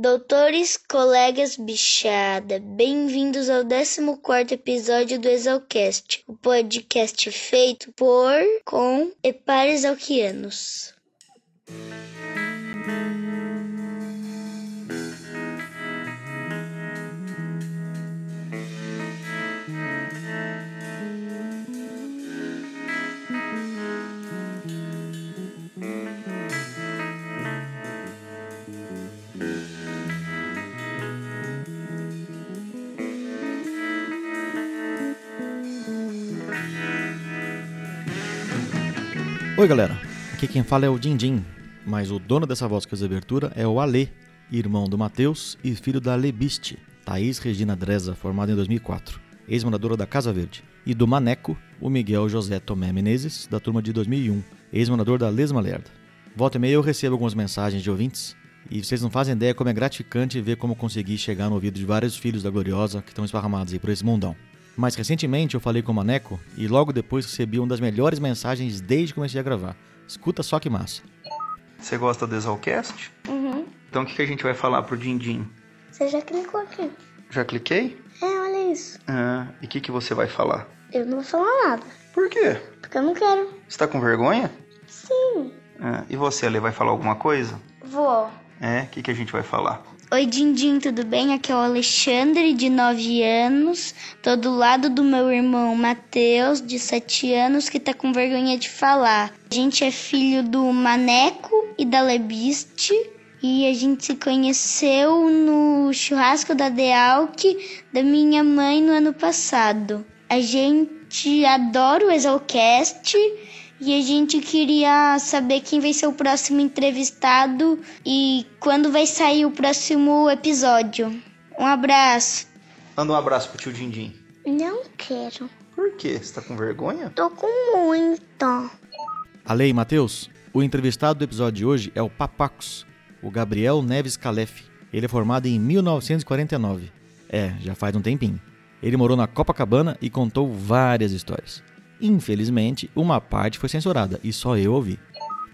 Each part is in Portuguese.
Doutores, colegas, bichada, bem-vindos ao 14 episódio do Exalcast, o podcast feito por, com e para exalquianos. Oi galera, aqui quem fala é o Dindim, mas o dono dessa voz que fez abertura é o Ale, irmão do Matheus e filho da Lebiste, Thaís Regina Dreza, formada em 2004, ex-moradora da Casa Verde, e do Maneco, o Miguel José Tomé Menezes, da turma de 2001, ex-morador da Lesma Lerda. Volta e meia eu recebo algumas mensagens de ouvintes e vocês não fazem ideia como é gratificante ver como consegui chegar no ouvido de vários filhos da Gloriosa que estão esparramados aí por esse mundão. Mas recentemente eu falei com o Maneco e logo depois recebi uma das melhores mensagens desde que comecei a gravar. Escuta só que massa. Você gosta do Exalcast? Uhum. Então o que, que a gente vai falar pro Dindim? Você já clicou aqui? Já cliquei? É, olha isso. Ah, e o que, que você vai falar? Eu não vou falar nada, Por quê? porque eu não quero. Você tá com vergonha? Sim. Ah, e você, Ale, vai falar alguma coisa? Vou. É, o que, que a gente vai falar? Oi, Dindim, tudo bem? Aqui é o Alexandre, de 9 anos. Tô do lado do meu irmão Matheus, de 7 anos, que tá com vergonha de falar. A gente é filho do Maneco e da Lebiste. E a gente se conheceu no churrasco da Dealc da minha mãe no ano passado. A gente adora o Exalcast e a gente queria saber quem vai ser o próximo entrevistado e quando vai sair o próximo episódio. Um abraço. Manda um abraço pro tio Dindim. Não quero. Por quê? Você tá com vergonha? Tô com muito. Ale e Matheus, o entrevistado do episódio de hoje é o Papacos, o Gabriel Neves Calef. Ele é formado em 1949. É, já faz um tempinho. Ele morou na Copacabana e contou várias histórias. Infelizmente, uma parte foi censurada e só eu ouvi.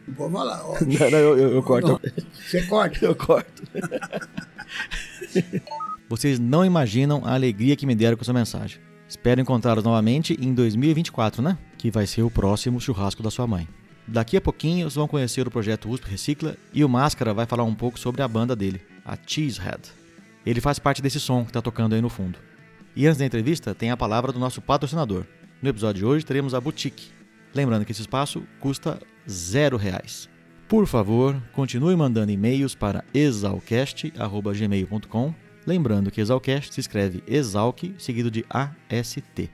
Não vou falar. ó. Não, não, eu, eu corto. Não, Você corta. Eu corto. Vocês não imaginam a alegria que me deram com essa mensagem. Espero encontrá-los novamente em 2024, né? Que vai ser o próximo churrasco da sua mãe. Daqui a pouquinho vocês vão conhecer o projeto USP Recicla e o Máscara vai falar um pouco sobre a banda dele, a Cheesehead. Ele faz parte desse som que está tocando aí no fundo. E antes da entrevista, tem a palavra do nosso patrocinador. No episódio de hoje teremos a Boutique. Lembrando que esse espaço custa zero reais. Por favor, continue mandando e-mails para exalcast.gmail.com. Lembrando que Exalcast se escreve Exalc seguido de AST.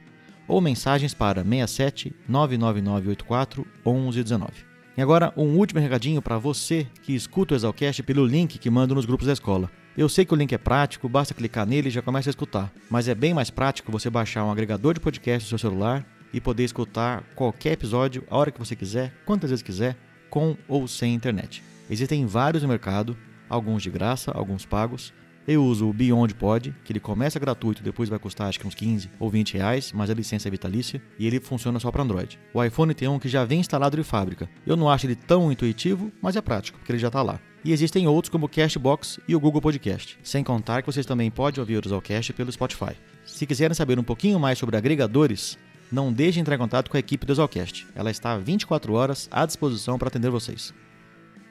Ou mensagens para 67 99984 1119. E agora, um último recadinho para você que escuta o Exalcast pelo link que mando nos grupos da escola. Eu sei que o link é prático, basta clicar nele e já começa a escutar. Mas é bem mais prático você baixar um agregador de podcast no seu celular e poder escutar qualquer episódio a hora que você quiser, quantas vezes quiser, com ou sem internet. Existem vários no mercado, alguns de graça, alguns pagos. Eu uso o Beyond Pod, que ele começa gratuito, depois vai custar acho que uns 15 ou 20 reais, mas a licença é vitalícia e ele funciona só para Android. O iPhone tem um que já vem instalado de fábrica. Eu não acho ele tão intuitivo, mas é prático, porque ele já está lá. E existem outros como o Cashbox e o Google Podcast. Sem contar que vocês também podem ouvir o Exalcast pelo Spotify. Se quiserem saber um pouquinho mais sobre agregadores, não deixe de entrar em contato com a equipe do Exalcast. Ela está 24 horas à disposição para atender vocês.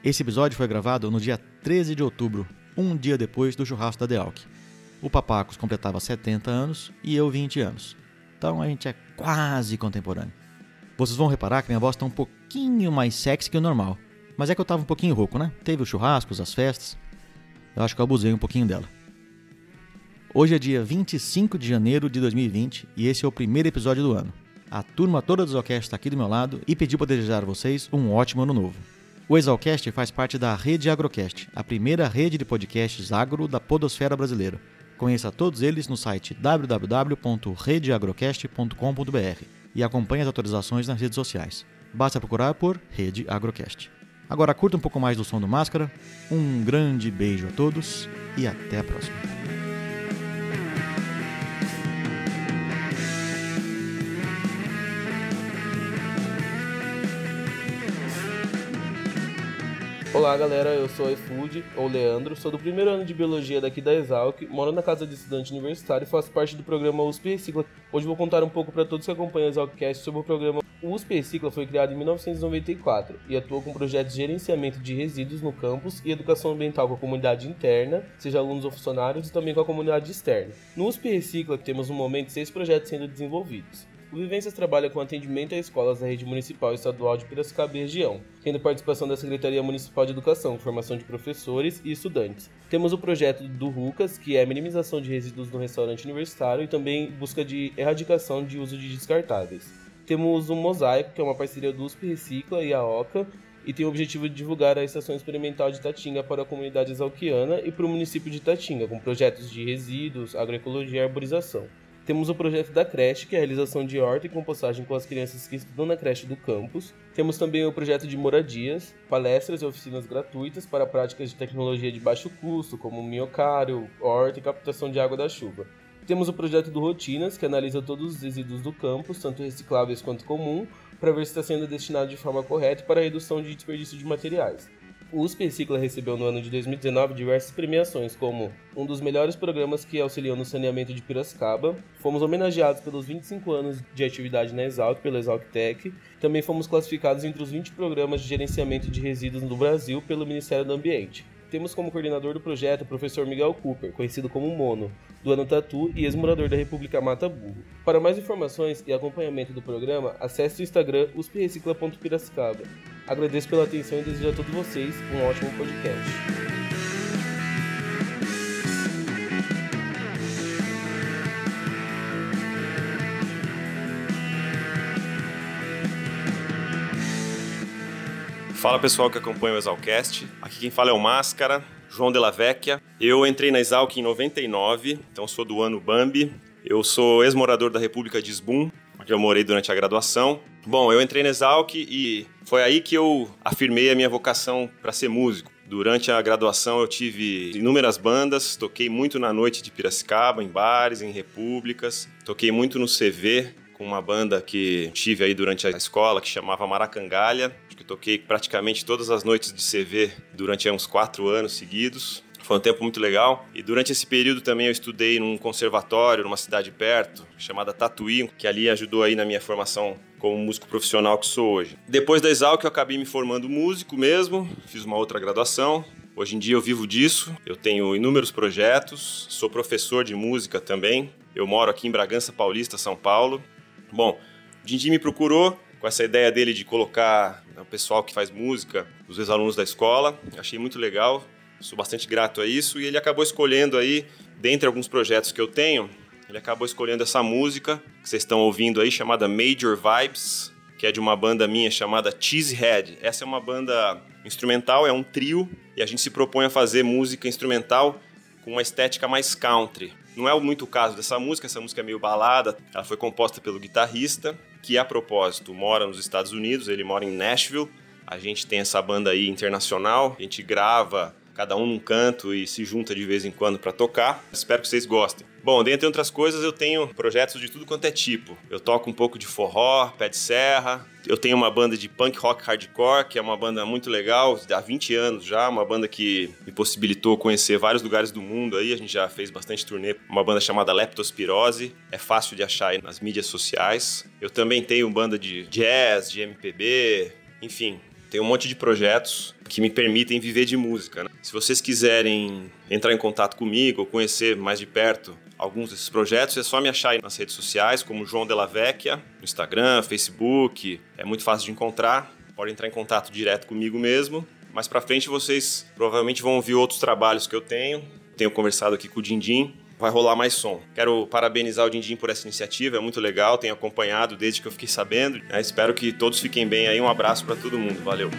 Esse episódio foi gravado no dia 13 de outubro, um dia depois do churrasco da Dealc. O Papacos completava 70 anos e eu 20 anos. Então a gente é quase contemporâneo. Vocês vão reparar que minha voz está um pouquinho mais sexy que o normal. Mas é que eu estava um pouquinho rouco, né? Teve os churrascos, as festas. Eu acho que eu abusei um pouquinho dela. Hoje é dia 25 de janeiro de 2020 e esse é o primeiro episódio do ano. A turma toda do Exalcast está aqui do meu lado e pediu para desejar a vocês um ótimo ano novo. O Exalcast faz parte da Rede Agrocast, a primeira rede de podcasts agro da podosfera brasileira. Conheça todos eles no site www.redeagrocast.com.br e acompanhe as atualizações nas redes sociais. Basta procurar por Rede Agrocast. Agora curta um pouco mais do som do Máscara, um grande beijo a todos e até a próxima. Olá galera, eu sou o iFood, ou Leandro, sou do primeiro ano de Biologia daqui da Exalc, moro na casa de estudante universitário e faço parte do programa USP Recicla. Hoje vou contar um pouco para todos que acompanham o Exalcast sobre o programa. O USP Recicla foi criado em 1994 e atua com projetos de gerenciamento de resíduos no campus e educação ambiental com a comunidade interna, seja alunos ou funcionários, e também com a comunidade externa. No USP Recicla temos no momento seis projetos sendo desenvolvidos. O Vivências trabalha com atendimento a escolas da rede municipal e estadual de Piracicaba e região, tendo participação da Secretaria Municipal de Educação, formação de professores e estudantes. Temos o projeto do RUCAS, que é a minimização de resíduos no restaurante universitário e também busca de erradicação de uso de descartáveis. Temos o Mosaico, que é uma parceria do USP Recicla e a OCA, e tem o objetivo de divulgar a Estação Experimental de Tatinga para a comunidade exalquiana e para o município de Tatinga, com projetos de resíduos, agroecologia e arborização. Temos o projeto da creche, que é a realização de horta e compostagem com as crianças que estudam na creche do campus. Temos também o projeto de moradias, palestras e oficinas gratuitas para práticas de tecnologia de baixo custo, como minhocário, horta e captação de água da chuva. Temos o projeto do Rotinas, que analisa todos os resíduos do campus, tanto recicláveis quanto comum, para ver se está sendo destinado de forma correta para a redução de desperdício de materiais. O USP Cicla recebeu no ano de 2019 diversas premiações, como um dos melhores programas que auxiliam no saneamento de Piracicaba. Fomos homenageados pelos 25 anos de atividade na Exalc, pela Exalctec. Também fomos classificados entre os 20 programas de gerenciamento de resíduos no Brasil pelo Ministério do Ambiente. Temos como coordenador do projeto o professor Miguel Cooper, conhecido como Mono, do Ano Tatu e ex-morador da República Mata Burro. Para mais informações e acompanhamento do programa, acesse o Instagram usprecicla.piracicaba. Agradeço pela atenção e desejo a todos vocês um ótimo podcast. Fala pessoal que acompanha o Exalcast. Aqui quem fala é o Máscara, João Della Vecchia. Eu entrei na Exalc em 99, então sou do ano Bambi. Eu sou ex-morador da República de Sbum, onde eu morei durante a graduação. Bom, eu entrei na Exalc e foi aí que eu afirmei a minha vocação para ser músico. Durante a graduação eu tive inúmeras bandas, toquei muito na noite de Piracicaba, em bares, em repúblicas, toquei muito no CV com uma banda que tive aí durante a escola que chamava Maracangalha toquei praticamente todas as noites de CV durante uns quatro anos seguidos. Foi um tempo muito legal. E durante esse período também eu estudei num conservatório, numa cidade perto, chamada Tatuí, que ali ajudou aí na minha formação como músico profissional que sou hoje. Depois da Exalc eu acabei me formando músico mesmo, fiz uma outra graduação. Hoje em dia eu vivo disso, eu tenho inúmeros projetos, sou professor de música também. Eu moro aqui em Bragança Paulista, São Paulo. Bom, o Dindi me procurou com essa ideia dele de colocar o pessoal que faz música, os ex-alunos da escola. Achei muito legal, sou bastante grato a isso. E ele acabou escolhendo aí, dentre alguns projetos que eu tenho, ele acabou escolhendo essa música que vocês estão ouvindo aí, chamada Major Vibes, que é de uma banda minha chamada Cheesehead. Essa é uma banda instrumental, é um trio, e a gente se propõe a fazer música instrumental com uma estética mais country. Não é muito o caso dessa música, essa música é meio balada. Ela foi composta pelo guitarrista, que a propósito mora nos Estados Unidos, ele mora em Nashville. A gente tem essa banda aí internacional, a gente grava cada um num canto e se junta de vez em quando para tocar. Espero que vocês gostem. Bom, dentre outras coisas, eu tenho projetos de tudo quanto é tipo. Eu toco um pouco de forró, pé de serra. Eu tenho uma banda de punk rock hardcore, que é uma banda muito legal, há 20 anos já, uma banda que me possibilitou conhecer vários lugares do mundo aí. A gente já fez bastante turnê. Uma banda chamada Leptospirose, é fácil de achar aí nas mídias sociais. Eu também tenho banda de jazz, de MPB, enfim, tem um monte de projetos que me permitem viver de música. Né? Se vocês quiserem entrar em contato comigo ou conhecer mais de perto alguns desses projetos, é só me achar aí nas redes sociais, como João Della Vecchia, no Instagram, Facebook, é muito fácil de encontrar. Pode entrar em contato direto comigo mesmo. Mais para frente vocês provavelmente vão ouvir outros trabalhos que eu tenho. Tenho conversado aqui com o Dindim vai rolar mais som. Quero parabenizar o Dindim por essa iniciativa, é muito legal, tenho acompanhado desde que eu fiquei sabendo. Né? Espero que todos fiquem bem aí. Um abraço para todo mundo. Valeu.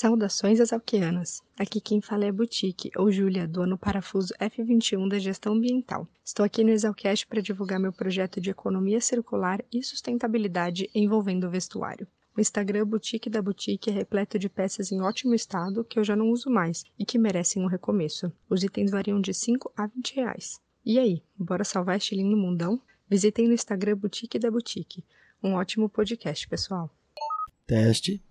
Saudações exalquianas! Aqui quem fala é Boutique, ou Júlia, do ano parafuso F21 da Gestão Ambiental. Estou aqui no Exalcast para divulgar meu projeto de economia circular e sustentabilidade envolvendo o vestuário. O Instagram Boutique da Boutique é repleto de peças em ótimo estado que eu já não uso mais e que merecem um recomeço. Os itens variam de 5 a 20 reais. E aí, bora salvar este lindo mundão? Visitem no Instagram Boutique da Boutique. Um ótimo podcast, pessoal. Teste.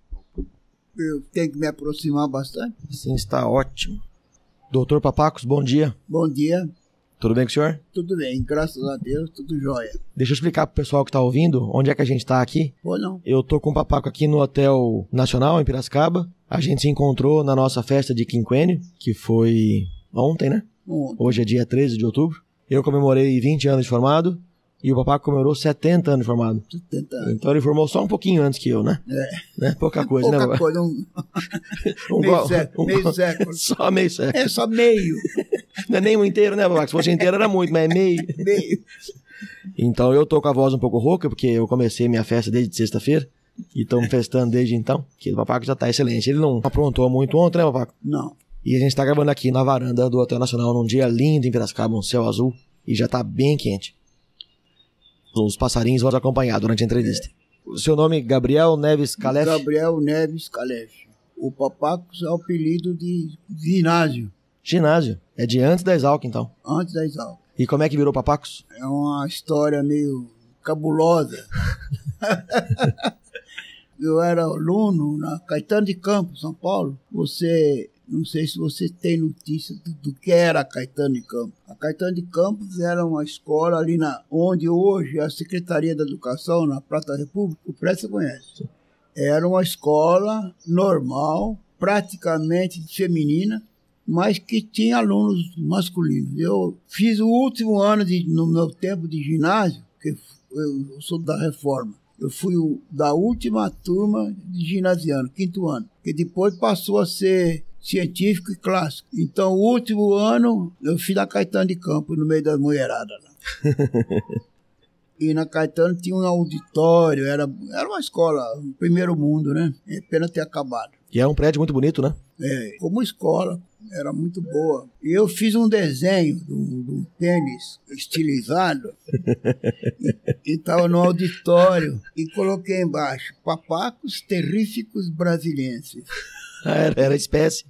Eu tenho que me aproximar bastante. Sim, está ótimo. Doutor Papacos, bom dia. Bom dia, Tudo bem com o senhor? tudo bem, graças a Deus, tudo jóia. Deixa eu explicar pro pessoal que tá ouvindo onde é que a gente tá aqui. Ou não? Eu tô com o Papaco aqui no Hotel Nacional, em Piracicaba. A gente se encontrou na nossa festa de quinquênio, que foi ontem, né? Ontem. Hoje é dia 13 de outubro. Eu comemorei 20 anos de formado e o Papaco comemorou 70 anos formado. 70 anos. Então ele formou só um pouquinho antes que eu, né? É. né? Pouca coisa, né? Pouca coisa, um, Um meio, gol- século, um meio gol- século. Só meio século. É só meio, Não é nem um inteiro, né, Papaco? Se fosse inteiro era muito, mas é meio. meio. Então eu tô com a voz um pouco rouca, porque eu comecei minha festa desde sexta-feira. E estamos festando desde então. Que o Papaco já tá excelente. Ele não aprontou muito ontem, né, Papaco? Não. E a gente tá gravando aqui na varanda do Hotel Nacional num dia lindo em Piracicaba, um céu azul. E já tá bem quente. Os passarinhos vão acompanhar durante a entrevista. O seu nome é Gabriel Neves Calef? Gabriel Neves Calef. O Papacos é o apelido de ginásio, Ginásio. É de antes da Exalc, então. antes da Exalc. E como é que virou Papacos? É uma história meio cabulosa. Eu era aluno na Caetano de Campos, São Paulo. Você, não sei se você tem notícia do, do que era a Caetano de Campos. A Caetano de Campos era uma escola ali na onde hoje é a Secretaria da Educação, na Praça da República, o você conhece. Era uma escola normal, praticamente feminina, mas que tinha alunos masculinos. Eu fiz o último ano de, no meu tempo de ginásio, que eu sou da reforma. Eu fui o, da última turma de ginasiano, quinto ano, que depois passou a ser científico e clássico. Então, o último ano eu fiz na Caetano de Campos, no meio da mulherada. Lá. E na Caetano tinha um auditório, era, era uma escola, um primeiro mundo, né? É pena ter acabado. E é um prédio muito bonito, né? É, como escola, era muito boa. E eu fiz um desenho de um, de um tênis estilizado e estava no auditório e coloquei embaixo papacos terríficos brasilienses. Ah, Era, era espécie.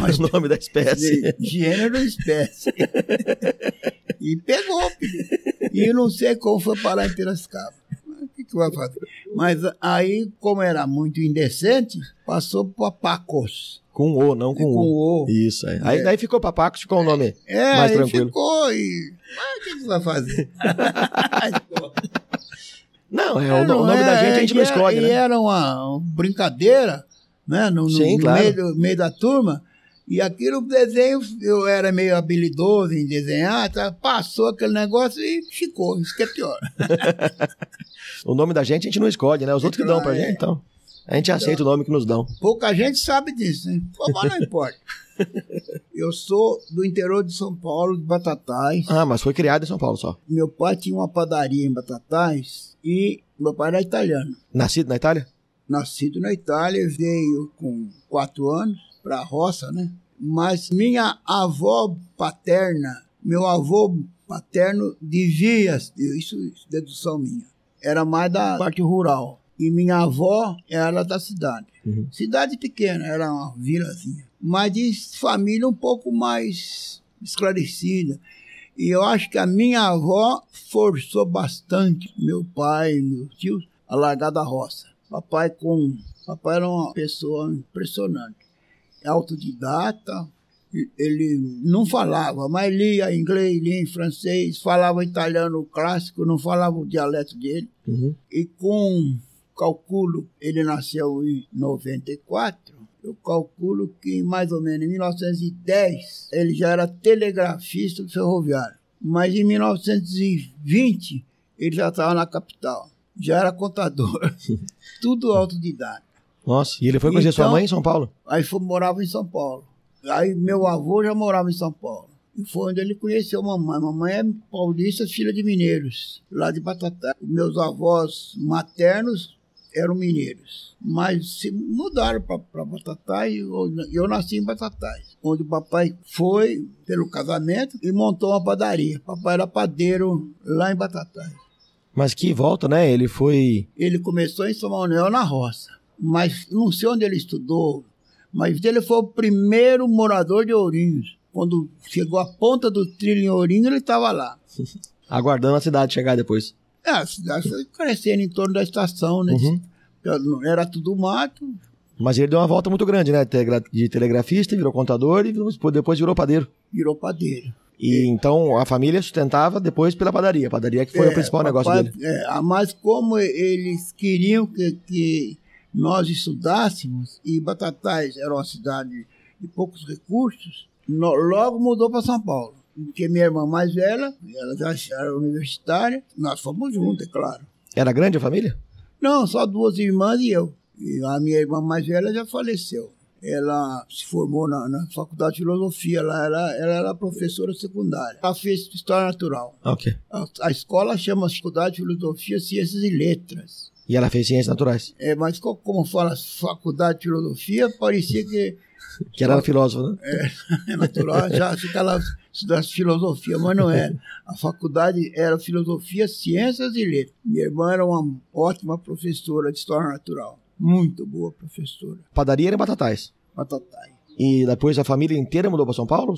Mas- o nome da espécie. Gênero e espécie. e pegou. E eu não sei como foi parar em Piracicaba. O que, que vai fazer? Mas aí, como era muito indecente, passou para Pacos. Com O, não com, Com O. O. Isso, é. Aí daí ficou Papacos, ficou o nome É, mais tranquilo. ficou e. Mas o que, que vai fazer? Não, é, o, Não, nome da é, gente a gente e não escolhe, E né? era uma brincadeira, né? No, Sim, no claro. meio, do- meio da turma. E aquilo, desenho, eu era meio habilidoso em desenhar, tá? passou aquele negócio e ficou. Isso que é pior. O nome da gente a gente não escolhe, né? Os outros que dão pra É. gente, então. A gente aceita o nome que nos dão. Pouca gente sabe disso, né? Pô, mas não importa. Eu sou do interior de São Paulo, de Batatais. Ah, mas foi criado em São Paulo só. Meu pai tinha uma padaria em Batatais e meu pai era italiano. Nascido na Itália? Nascido na Itália, veio com quatro anos para a roça, né? Mas minha avó paterna, meu avô paterno de Vias, isso é dedução minha, era mais da parte rural. E minha avó era da cidade. Uhum. Cidade pequena, era uma vilazinha. Mas de família um pouco mais esclarecida. E eu acho que a minha avó forçou bastante meu pai e meus tios a largar da roça. Papai com papai era uma pessoa impressionante. Autodidata, ele não falava, mas lia inglês, lia em francês, falava italiano clássico, não falava o dialeto dele. Uhum. E com calculo, ele nasceu em 94, eu calculo que mais ou menos em 1910 ele já era telegrafista ferroviário. Mas em 1920 ele já estava na capital, já era contador, tudo autodidata. Nossa, e ele foi conhecer sua Então- mãe em São Paulo? Aí foi, morava em São Paulo. Aí meu avô já morava em São Paulo. E foi onde ele conheceu a mamãe. Mamãe é paulista, filha de mineiros, lá de Batatá. Meus avós maternos eram mineiros, mas se mudaram para Batatá e eu, eu nasci em Batatais, onde o papai foi pelo casamento e montou uma padaria. Papai era padeiro lá em Batatais. Mas que volta, né? Ele foi. Ele começou em São Manuel na roça, mas não sei onde ele estudou, mas ele foi o primeiro morador de Ourinhos. Quando chegou a ponta do trilho em Ourinhos, ele estava lá. Aguardando a cidade chegar depois. É, a cidade foi crescendo em torno da estação, né? Uhum. Era tudo mato. Mas ele deu uma volta muito grande, né? De telegrafista, virou contador e depois virou padeiro. Virou padeiro. E então a família sustentava depois pela padaria. A padaria que foi o principal negócio dele. é, ah, mas como eles queriam que, que nós estudássemos, e Batatais era uma cidade de poucos recursos, no- logo mudou para São Paulo. Porque minha irmã mais velha, ela já era universitária, nós fomos juntos, é claro. Era grande a família? Não, só duas irmãs e eu. E a minha irmã mais velha já faleceu. Ela se formou na, na faculdade de filosofia, ela era, ela era professora secundária. Ela fez história natural. A, a escola chama Faculdade de Filosofia, Ciências e Letras. E ela fez ciências naturais. É, mas co- como fala Faculdade de Filosofia, parecia que Que era filósofo, né? é natural, já fica lá estudasse filosofia, mas não era. A faculdade era Filosofia, Ciências e Letras. Minha irmã era uma ótima professora de História Natural. Muito boa professora. Padaria era em Batatais. Patatai. E depois a família inteira mudou para São Paulo?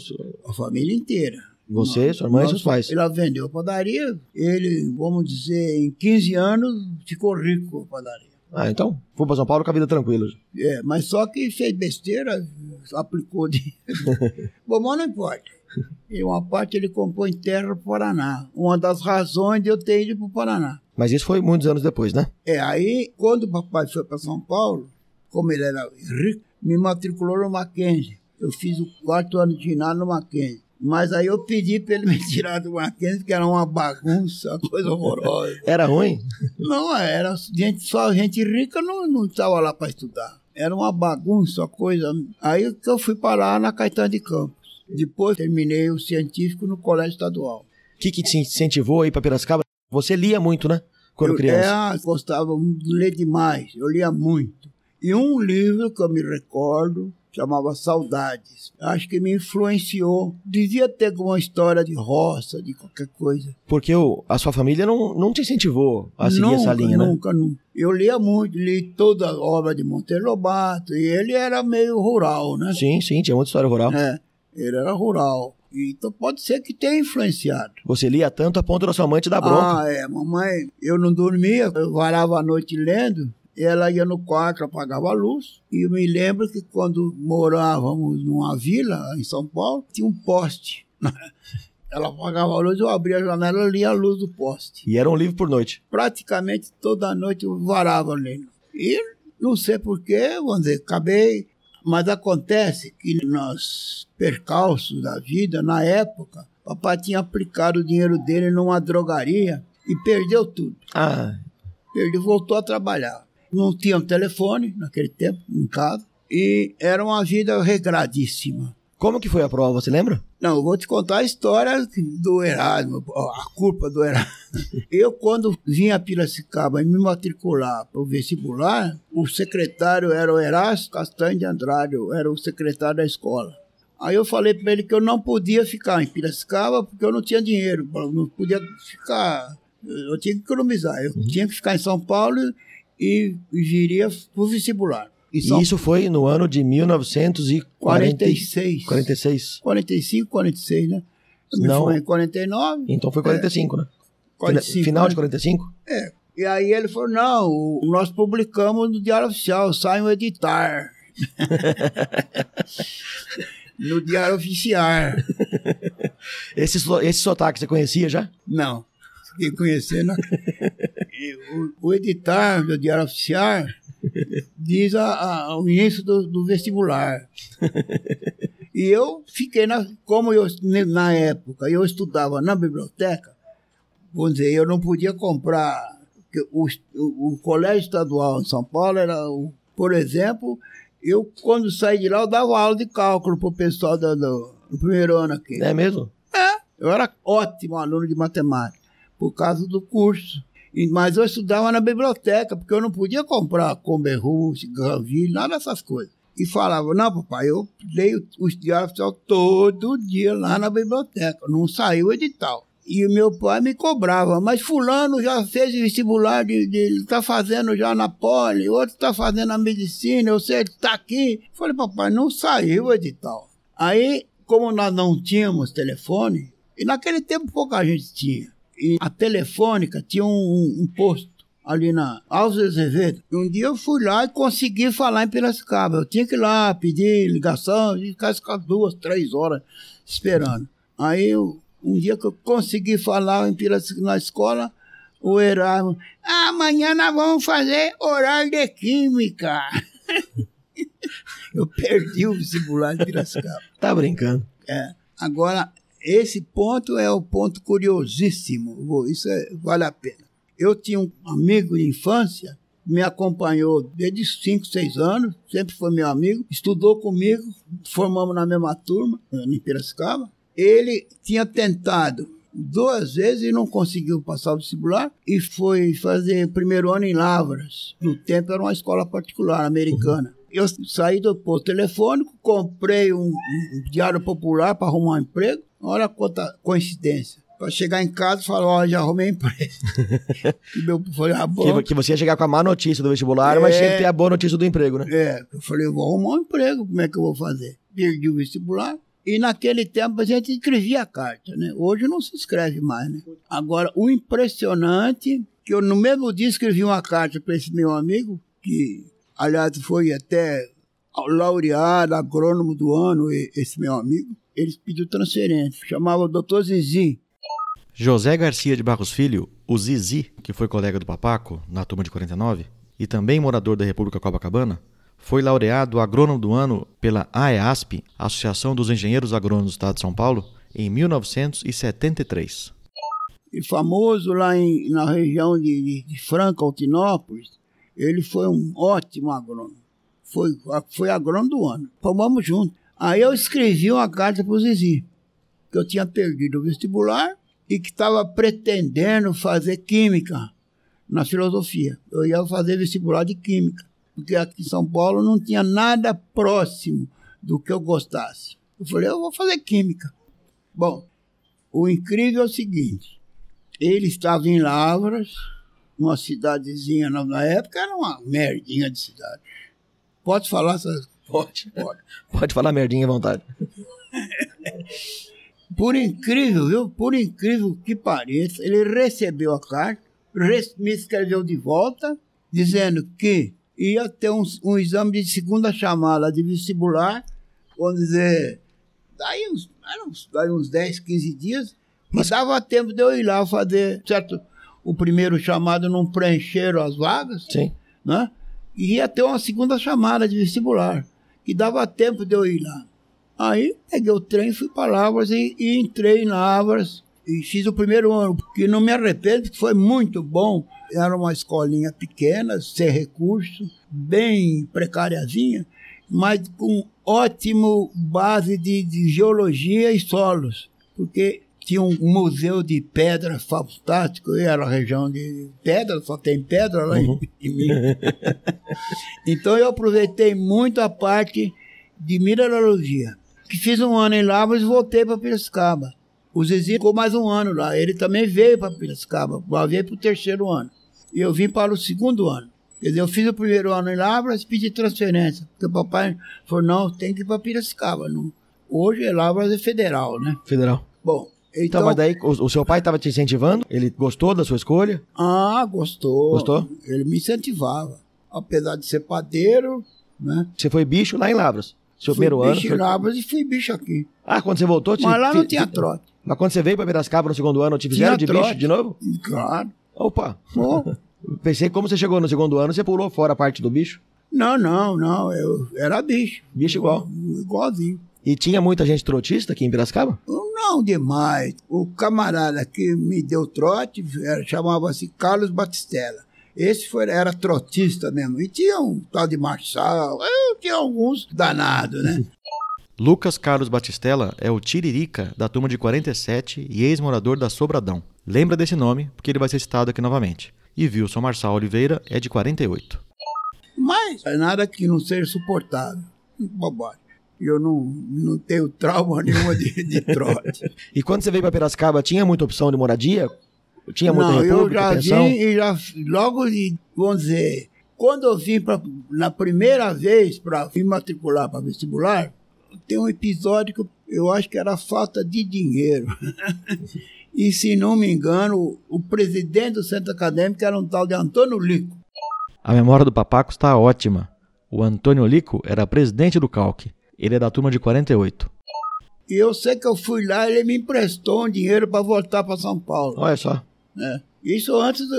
A família inteira. Você, sua irmã e seus pais. Ela vendeu a padaria, ele, vamos dizer, em 15 anos ficou rico com a padaria. Ah, então, foi para São Paulo com a vida tranquila. É, mas só que fez besteira, aplicou de. Bom, mas não importa. E uma parte ele comprou em terra para o Paraná. Uma das razões de eu ter ido para o Paraná. Mas isso foi muitos anos depois, né? É, aí, quando o papai foi para São Paulo, como ele era rico, me matriculou no Mackenzie. Eu fiz o quarto ano de ginásio no Mackenzie. Mas aí eu pedi para ele me tirar do Mackenzie, porque era uma bagunça, uma coisa horrorosa. Era ruim? Não, era gente, só gente rica não não estava lá para estudar. Era uma bagunça, uma coisa. Aí que eu fui parar na Caetano de Campos. Depois terminei o científico no colégio estadual. O que, que te incentivou a ir para Piracicaba? Você lia muito, né? Quando eu, criança. É, gostava de ler demais, eu lia muito. E um livro que eu me recordo chamava Saudades. Acho que me influenciou. Devia ter alguma história de roça, de qualquer coisa. Porque o, a sua família não, não te incentivou a seguir nunca, essa linha, né? Nunca, nunca. Eu lia muito, li toda a obra de Monteiro Lobato, e ele era meio rural, né? Sim, sim, tinha muita história rural. É, ele era rural. Então pode ser que tenha influenciado. Você lia tanto a ponto da sua mãe te dar bronca. Ah, é, mamãe, eu não dormia, eu varava a noite lendo, ela ia no quarto, apagava a luz, e eu me lembro que quando morávamos numa vila em São Paulo, tinha um poste. Ela apagava a luz, eu abria a janela e lia a luz do poste. E era um livro por noite. Praticamente toda noite eu varava lendo. E não sei porquê, vamos dizer, acabei. Mas acontece que nos percalços da vida, na época, papai tinha aplicado o dinheiro dele numa drogaria e perdeu tudo. Ah, Ele voltou a trabalhar. Não tinha um telefone naquele tempo em casa e era uma vida regradíssima. Como que foi a prova, você lembra? Não, eu vou te contar a história do Erasmo, a culpa do Erasmo. Eu, quando vim a Piracicaba e me matricular para o vestibular, o secretário era o Erasmo Castanho de Andrade, era o secretário da escola. Aí eu falei para ele que eu não podia ficar em Piracicaba porque eu não tinha dinheiro, eu não podia ficar, eu tinha que economizar, eu tinha que ficar em São Paulo e viria para o vestibular. E São isso foi no ano de 1946. 46. 46. 45, 46, né? Eu me Não. em 49. Então foi 45, né? 45, Final né? de 45? E aí ele falou, não, nós publicamos no Diário Oficial, sai um editar. no Diário Oficial. Esse, esse sotaque você conhecia já? Não, fiquei conhecendo. E o, o editar do Diário Oficial diz a, a- o início do, do vestibular. E eu fiquei, na, como eu, na época, eu estudava na biblioteca, vamos dizer, eu não podia comprar. O, o, o colégio estadual em São Paulo era, o, por exemplo, eu quando saí de lá, eu dava aula de cálculo para o pessoal do, do, do primeiro ano aqui. É mesmo? Eu era ótimo aluno de matemática, por causa do curso. Mas eu estudava na biblioteca, porque eu não podia comprar Comberrus, Granville, nada dessas coisas. E falava, não, papai, eu leio os diários oficial todo dia lá na biblioteca, não saiu o edital. E o meu pai me cobrava, mas fulano já fez vestibular, de, de, tá fazendo já na poli, outro tá fazendo a medicina, você tá aqui. Falei, papai, não saiu o edital. Aí, como nós não tínhamos telefone, e naquele tempo pouca gente tinha, e a telefônica tinha um, um, um posto ali na Alves Azevedo. Um dia eu fui lá e consegui falar em Piracicaba. Eu tinha que ir lá pedir ligação, e ficar duas, três horas esperando. Aí eu, um dia que eu consegui falar em Piracicaba na escola, o Erasmo, amanhã nós vamos fazer horário de química. eu perdi o vestibular de Piracicaba. tá brincando. É. Agora, esse ponto é o ponto curiosíssimo. Isso é, vale a pena. Eu tinha um amigo de infância, me acompanhou desde 5, 6 anos, sempre foi meu amigo, estudou comigo, formamos na mesma turma, em Piracicaba. Ele tinha tentado duas vezes e não conseguiu passar o vestibular e foi fazer primeiro ano em Lavras. No tempo era uma escola particular americana. Uhum. Eu saí do posto telefônico, comprei um, um diário popular para arrumar um emprego. Olha quanta coincidência para chegar em casa e falar, ó, já arrumei emprego. meu, falei, ah, bom. Que, que, você ia chegar com a má notícia do vestibular, é, mas tinha que ter a boa notícia do emprego, né? É, eu falei, vou arrumar um emprego, como é que eu vou fazer? Perdi o vestibular, e naquele tempo a gente escrevia a carta, né? Hoje não se escreve mais, né? Agora, o impressionante, que eu no mesmo dia escrevi uma carta para esse meu amigo, que, aliás, foi até laureado, agrônomo do ano, esse meu amigo, ele pediu transferência, chamava o doutor Zizi, José Garcia de Barros Filho, o Zizi, que foi colega do Papaco na turma de 49 e também morador da República Copacabana, foi laureado agrônomo do ano pela AEASP, Associação dos Engenheiros Agrônomos do Estado de São Paulo, em 1973. E famoso lá em, na região de, de Franca, Altinópolis, ele foi um ótimo agrônomo. Foi, foi agrônomo do ano. Formamos juntos. Aí eu escrevi uma carta para o Zizi, que eu tinha perdido o vestibular e que estava pretendendo fazer química na filosofia. Eu ia fazer vestibular de química, porque aqui em São Paulo não tinha nada próximo do que eu gostasse. Eu falei, eu vou fazer química. Bom, o incrível é o seguinte: ele estava em Lavras, uma cidadezinha na época, era uma merdinha de cidade. Pode falar essas. Pode. Pode. Pode falar merdinha à vontade. Por incrível, viu? Por incrível que pareça, ele recebeu a carta, me escreveu de volta, dizendo que ia ter um, um exame de segunda chamada de vestibular, vamos dizer, daí uns, daí uns 10, 15 dias, mas dava tempo de eu ir lá fazer, certo? O primeiro chamado não preencheram as vagas, Sim. né? E ia ter uma segunda chamada de vestibular, que dava tempo de eu ir lá. Aí peguei o trem, fui para Lavras e, e, entrei na Lavras e fiz o primeiro ano, porque não me arrependo, foi muito bom. Era uma escolinha pequena, sem recurso, bem precariazinha, mas com ótimo base de, de geologia e solos, porque tinha um museu de pedra fantástico, era a região de pedra, só tem pedra lá uhum. em, em Minas. então eu aproveitei muito a parte de mineralogia que fiz um ano em Lavras e voltei para Piracicaba. O Zizi ficou mais um ano lá. Ele também veio para Piracicaba, veio para o terceiro ano. E eu vim para o segundo ano. Quer dizer, eu fiz o primeiro ano em Lavras e pedi transferência. Porque o papai falou, não, tem que ir para Piracicaba. Não. Hoje é Lavras é federal, né? Federal. Bom, então, então mas daí o, o seu pai estava te incentivando? Ele gostou da sua escolha? Ah, gostou. Gostou? Ele me incentivava. Apesar de ser padeiro, né? Você foi bicho lá em Lavras? Seu fui primeiro bicho ano? Foi... e fui bicho aqui. Ah, quando você voltou? Mas lá não tinha trote. Mas quando você veio para Piracicaba no segundo ano, te fizeram de trote. bicho de novo? Claro. Opa! Oh. Pensei como você chegou no segundo ano, você pulou fora a parte do bicho? Não, não, não. Eu era bicho. Bicho igual? Igualzinho. E tinha muita gente trotista aqui em Piracicaba? Não demais. O camarada que me deu trote chamava-se Carlos Batistella. Esse foi, era trotista mesmo. E tinha um tal de Marçal, eu tinha alguns danados, né? Lucas Carlos Batistella é o Tiririca da turma de 47 e ex-morador da Sobradão. Lembra desse nome porque ele vai ser citado aqui novamente. E Wilson Marçal Oliveira é de 48. Mas é nada que não seja suportável. Bobagem. Eu não, não tenho trauma nenhuma de, de trote. e quando você veio para Piracicaba, tinha muita opção de moradia? Tinha muita não, república, eu já pensão? vim e já, logo, de, vamos dizer, quando eu vim pra, na primeira vez para me matricular para vestibular, tem um episódio que eu acho que era falta de dinheiro. e se não me engano, o presidente do centro acadêmico era um tal de Antônio Lico. A memória do Papaco está ótima. O Antônio Lico era presidente do Calque. Ele é da turma de 48. E eu sei que eu fui lá, ele me emprestou um dinheiro para voltar para São Paulo. Olha só. É. Isso antes do...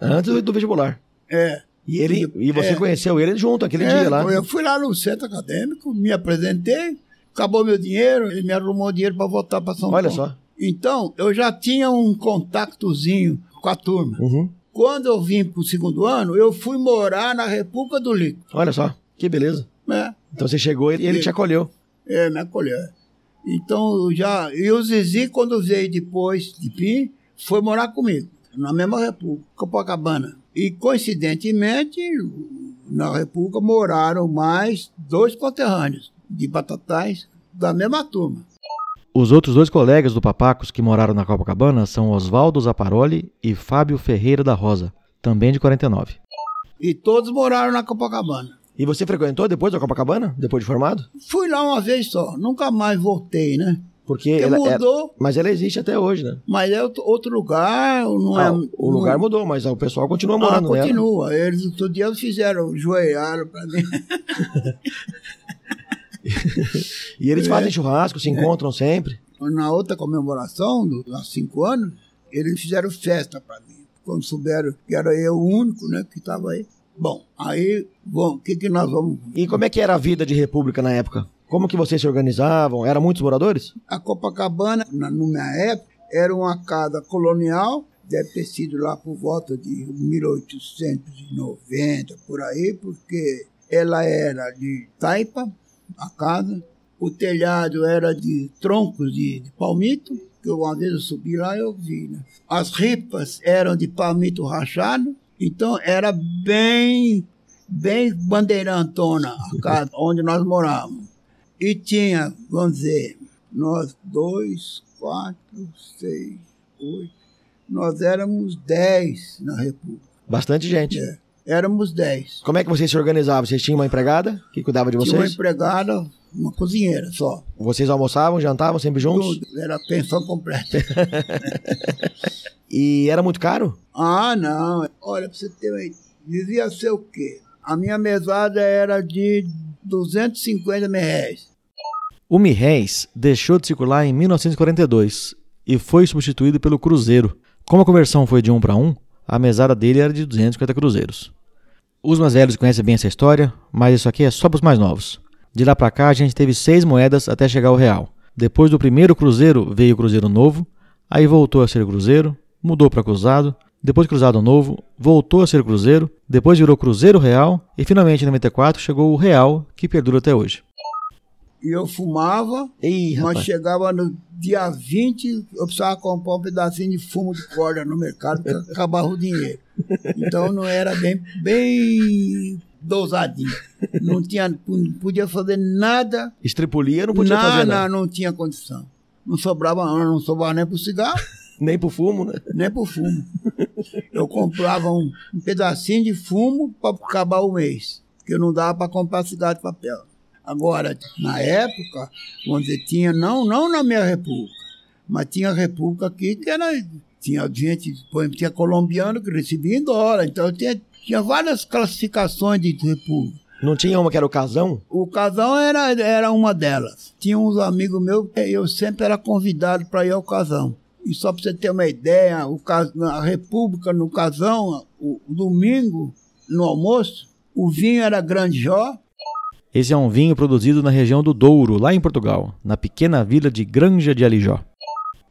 Antes do vestibular. É. E, ele, e você é. conheceu ele junto aquele é, dia lá? Eu fui lá no centro acadêmico, me apresentei, acabou meu dinheiro, ele me arrumou dinheiro para voltar para São Olha Paulo. Olha só. Então, eu já tinha um contactozinho com a turma. Uhum. Quando eu vim para o segundo ano, eu fui morar na República do Lico. Olha só, que beleza. É. Então você chegou e ele, te acolheu. É, me acolheu. Então, já. E o Zizi, quando veio depois de Pim, foi morar comigo, na mesma República, Copacabana. E, coincidentemente, na República moraram mais dois conterrâneos de Batatais da mesma turma. Os outros dois colegas do Papacos que moraram na Copacabana são Oswaldo Zaparoli e Fábio Ferreira da Rosa, também de 49. E todos moraram na Copacabana. E você frequentou depois da Copacabana, depois de formado? Fui lá uma vez só, nunca mais voltei, né? Porque, Porque ela mudou. É, mas ela existe até hoje, né? Mas é outro lugar, não ah, é. O lugar não... mudou, mas o pessoal continua morando ah, continua. Nela. Eles outro dia joelharam, joelharam para mim. e eles é. fazem churrasco, se encontram é. sempre. Na outra comemoração, dos cinco anos, eles fizeram festa para mim. Quando souberam que era eu o único, né, que estava aí. Bom, aí, bom, o que, que nós vamos. E como é que era a vida de república na época? Como que vocês se organizavam? Eram muitos moradores? A Copacabana, na, na minha época, era uma casa colonial, deve ter sido lá por volta de 1890, por aí, porque ela era de taipa, a casa, o telhado era de troncos de, de palmito, que uma vez eu subi lá e eu vi. Né? As ripas eram de palmito rachado, então era bem, bem bandeirantona a casa onde nós morávamos. E tinha, vamos dizer, nós dois, quatro, seis, oito, nós éramos dez na República. Bastante gente. É, éramos dez. Como é que vocês se organizavam? Vocês tinham uma empregada que cuidava de vocês? Tinha uma empregada, uma cozinheira só. Vocês almoçavam, jantavam sempre juntos? Tudo, era pensão completa. e era muito caro? Ah, não. Olha, pra você ter uma ideia, devia ser o quê? A minha mesada era de 250 mil reais. O Mirréis deixou de circular em 1942 e foi substituído pelo Cruzeiro. Como a conversão foi de 1 para 1, a mesada dele era de 250 cruzeiros. Os mais velhos conhecem bem essa história, mas isso aqui é só para os mais novos. De lá para cá a gente teve seis moedas até chegar ao real. Depois do primeiro cruzeiro veio o cruzeiro novo, aí voltou a ser cruzeiro, mudou para cruzado, depois cruzado novo, voltou a ser cruzeiro, depois virou cruzeiro real e finalmente em 94 chegou o real que perdura até hoje. E eu fumava, Ih, mas chegava no dia 20, eu precisava comprar um pedacinho de fumo de corda no mercado para acabava o dinheiro. Então não era bem, bem dosadinho. Não tinha, não podia fazer nada. Estripulia não podia nada, fazer nada. Não, não tinha condição. Não sobrava, não sobrava nem para cigarro. Nem pro fumo, né? Nem pro fumo. Eu comprava um, um pedacinho de fumo para acabar o mês. Porque não dava para comprar cigarro de papel. Agora, na época, onde tinha, não, não na minha república, mas tinha república aqui que era. Tinha gente, por exemplo, tinha colombiano que recebia em dólar. Então tinha, tinha várias classificações de república. Não tinha uma que era o casão? O casão era, era uma delas. Tinha uns amigos meus, eu sempre era convidado para ir ao casão. E só para você ter uma ideia, o, a República no casão, o, o domingo, no almoço, o vinho era Grande Jó. Esse é um vinho produzido na região do Douro, lá em Portugal, na pequena vila de Granja de Alijó.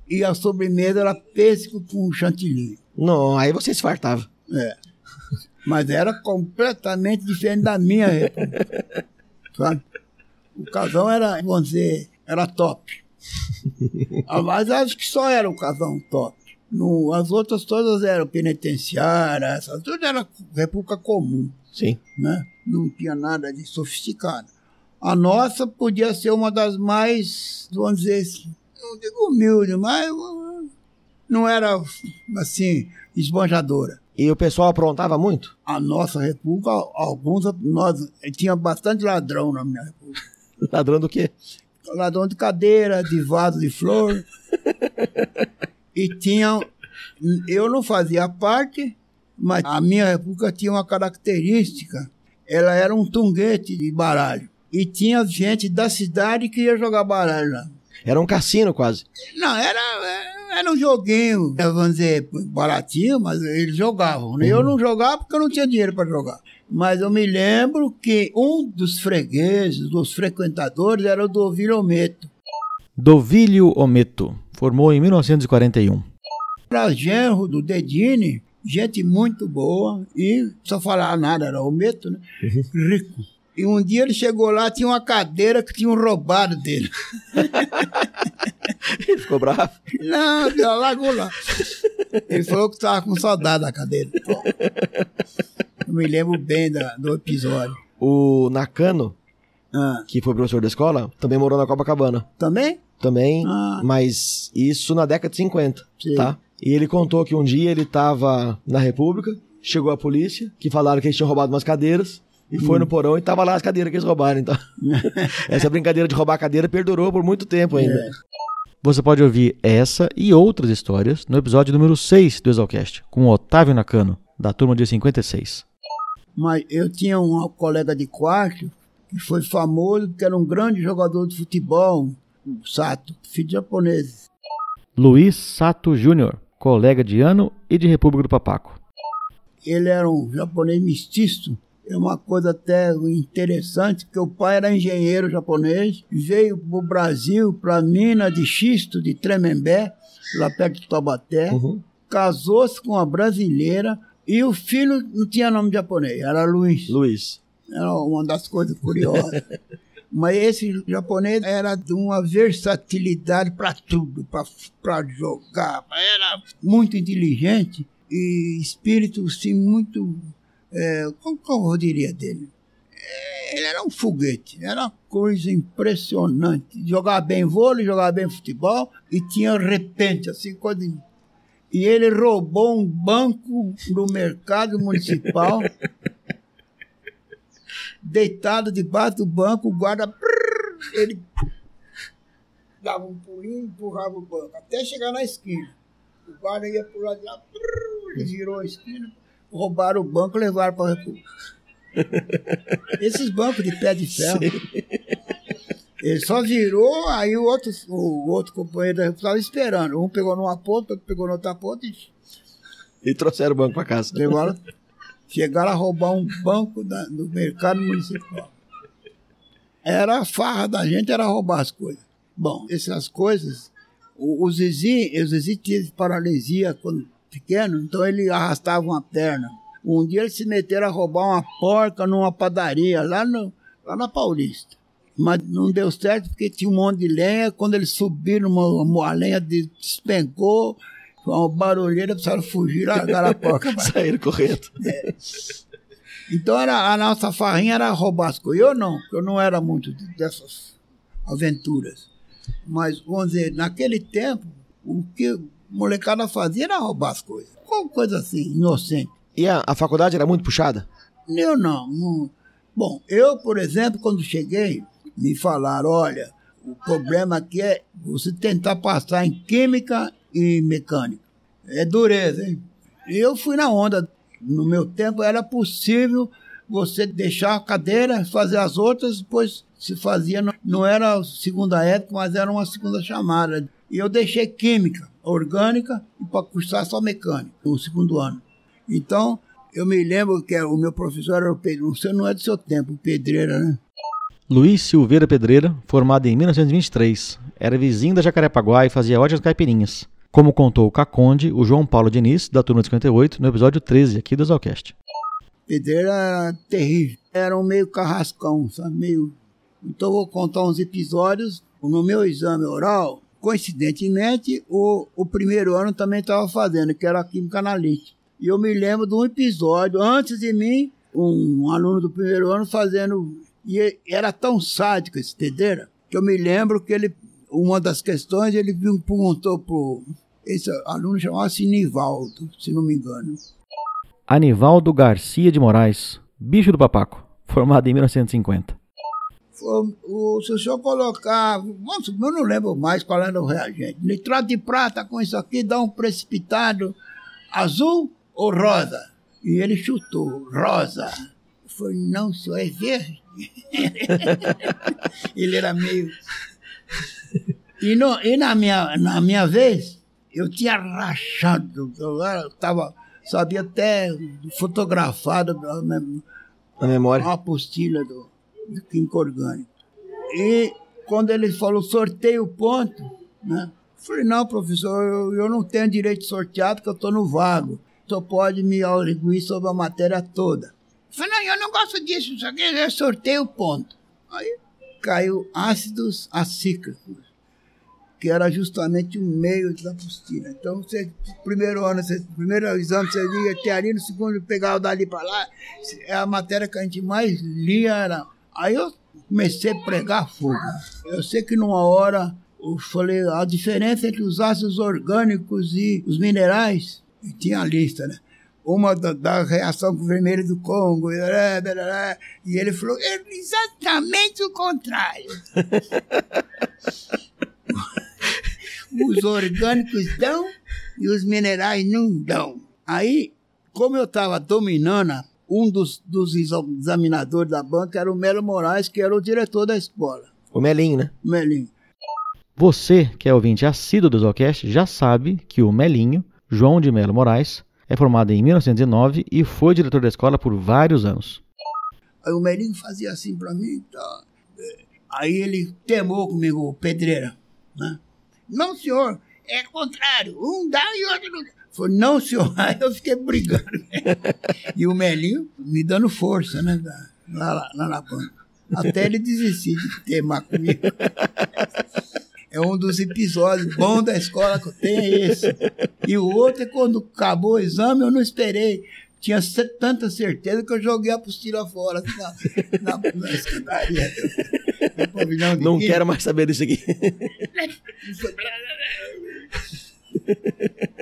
E a sobremesa era pêssego com chantilly. Não, aí você se fartava. É. Mas era completamente diferente da minha república. Sabe? O casão era, vamos dizer, era top. Mas acho que só era o casão top. No, as outras todas eram penitenciárias, essas tudo era república comum. Sim. Né? Não tinha nada de sofisticado. A nossa podia ser uma das mais, vamos dizer, assim, não digo humilde, mas não era assim, esbanjadora. E o pessoal aprontava muito? A nossa república, alguns, nós tinha bastante ladrão na minha república. ladrão do quê? Ladrão de cadeira, de vaso de flor. e tinha, eu não fazia parte, mas a minha república tinha uma característica, ela era um tunguete de baralho. E tinha gente da cidade que ia jogar baralho lá. Era um cassino quase. Não, era, era um joguinho, vamos dizer, baratinho, mas eles jogavam. Uhum. Eu não jogava porque eu não tinha dinheiro para jogar. Mas eu me lembro que um dos fregueses, dos frequentadores, era o Dovílio Ometo. Dovílio Ometo, formou em 1941. Era genro do Dedini, gente muito boa, e só falar nada, era Ometo, né? Uhum. Rico. E um dia ele chegou lá, tinha uma cadeira que tinham roubado dele. ele ficou bravo? Não, ele largou lá. Ele falou que estava com saudade da cadeira. Eu me lembro bem da, do episódio. O Nakano, ah. que foi professor da escola, também morou na Copacabana. Também? Também, ah. mas isso na década de 50, Sim. tá? E ele contou que um dia ele estava na República, chegou a polícia, que falaram que eles tinham roubado umas cadeiras, e foi hum. no porão e tava lá as cadeiras que eles roubaram. Então, essa brincadeira de roubar a cadeira perdurou por muito tempo ainda. É. Você pode ouvir essa e outras histórias no episódio número 6 do Exalcast, com Otávio Nakano, da turma de 56. Mas eu tinha um colega de quarto que foi famoso porque era um grande jogador de futebol, o Sato, filho de japonês. Luiz Sato Júnior, colega de ano e de República do Papaco. Ele era um japonês mestiço é uma coisa até interessante, porque o pai era engenheiro japonês, veio para o Brasil, para a mina de xisto de Tremembé, lá perto de Taubaté, uhum. casou-se com uma brasileira e o filho não tinha nome japonês, era Luiz. Luiz. Era uma das coisas curiosas. Mas esse japonês era de uma versatilidade para tudo, para jogar, era muito inteligente e espírito sim muito é, qual, qual eu diria dele? É, ele era um foguete, era uma coisa impressionante. Jogava bem vôlei, jogava bem futebol e tinha repente, assim, coisa. E ele roubou um banco do mercado municipal, deitado debaixo do banco, o guarda. Ele dava um pulinho e empurrava o banco, até chegar na esquina. O guarda ia por lá de lá, ele virou a esquina roubaram o banco e levaram para. Esses bancos de pé de ferro. Sim. Ele só virou, aí o outro, o outro companheiro da República estava esperando. Um pegou numa ponta, outro pegou na outra ponta e. E trouxeram o banco para casa. Levaram, chegaram a roubar um banco da, do mercado municipal. Era a farra da gente, era roubar as coisas. Bom, essas coisas, o, o Zizi, o Zizi tinha paralisia quando pequeno, então ele arrastava uma perna. Um dia eles se meteram a roubar uma porca numa padaria lá, no, lá na Paulista. Mas não deu certo porque tinha um monte de lenha. Quando eles subiram, uma, uma a lenha despencou, uma barulheira, precisaram fugir, largaram a porca. Saíram correndo. É. Então era, a nossa farrinha era roubar as coisas. Eu não, eu não era muito dessas aventuras. Mas, vamos dizer, naquele tempo, o que molecada fazia era roubar as coisas. Qualquer coisa assim, inocente. E a, a faculdade era muito puxada? Eu não, não. Bom, eu, por exemplo, quando cheguei, me falaram, olha, o problema aqui é você tentar passar em química e mecânica. É dureza, hein? Eu fui na onda. No meu tempo era possível você deixar a cadeira, fazer as outras, depois se fazia, não era segunda época, mas era uma segunda chamada. E eu deixei química orgânica e para cursar só mecânica, no segundo ano. Então, eu me lembro que o meu professor era o Pedro, você não é do seu tempo, Pedreira, né? Luiz Silveira Pedreira, formado em 1923, era vizinho da Jacarepaguá e fazia ótimas caipirinhas. Como contou o Caconde, o João Paulo Diniz, da turma de 58, no episódio 13 aqui do Zalcast. Pedreira era terrível, era um meio carrascão, sabe? Meio... Então vou contar uns episódios. No meu exame oral, coincidentemente, o, o primeiro ano também estava fazendo, que era Química Analítica. E eu me lembro de um episódio, antes de mim, um aluno do primeiro ano fazendo E era tão sádico esse Tedeira que eu me lembro que ele, uma das questões, ele perguntou pro. Esse aluno chamava-se Nivaldo, se não me engano. Anivaldo Garcia de Moraes, bicho do papaco, formado em 1950. O, se o senhor colocar, vamos, eu não lembro mais qual era o reagente, nitrato de prata com isso aqui dá um precipitado azul ou rosa? E ele chutou, rosa. Eu falei, não, senhor, é verde. ele era meio. E, no, e na, minha, na minha vez, eu tinha rachado, eu tava, sabia até fotografado Na memória. uma apostila do, do químico orgânico. E quando ele falou sorteio ponto, né? eu Falei, não, professor, eu, eu não tenho direito de sortear porque eu estou no vago. Só pode me arguir sobre a matéria toda. Eu falei, não, eu não gosto disso, isso é sorteio ponto. Aí caiu ácidos acíclicos, que era justamente o meio da apostila. Então, você, primeiro ano, você, primeiro exame você lia ali, no segundo pegava dali para lá. É a matéria que a gente mais lia era. Aí eu comecei a pregar fogo. Eu sei que numa hora eu falei a diferença entre os ácidos orgânicos e os minerais, e tinha a lista, né? Uma da, da reação com o vermelho do Congo, e, ele falou "É exatamente o contrário. os orgânicos dão e os minerais não dão. Aí, como eu estava dominando, um dos, dos exa- examinadores da banca era o Melo Moraes, que era o diretor da escola. O Melinho, né? Melinho. Você, que é ouvinte assíduo do Zocast, já sabe que o Melinho, João de Melo Moraes, é formado em 1909 e foi diretor da escola por vários anos. Aí o Melinho fazia assim pra mim. Tá. Aí ele temou comigo, o pedreira. Né? Não, senhor, é contrário. Um dá e o outro não dá. Falei, não, senhor. Aí eu fiquei brigando. e o Melinho me dando força, né? Lá, lá, lá na banca. Até ele desistir de temar comigo. É um dos episódios bons da escola que eu tenho, é esse. E o outro é quando acabou o exame, eu não esperei. Tinha tanta certeza que eu joguei a apostila fora na, na, na escadaria. Não química. quero mais saber disso aqui.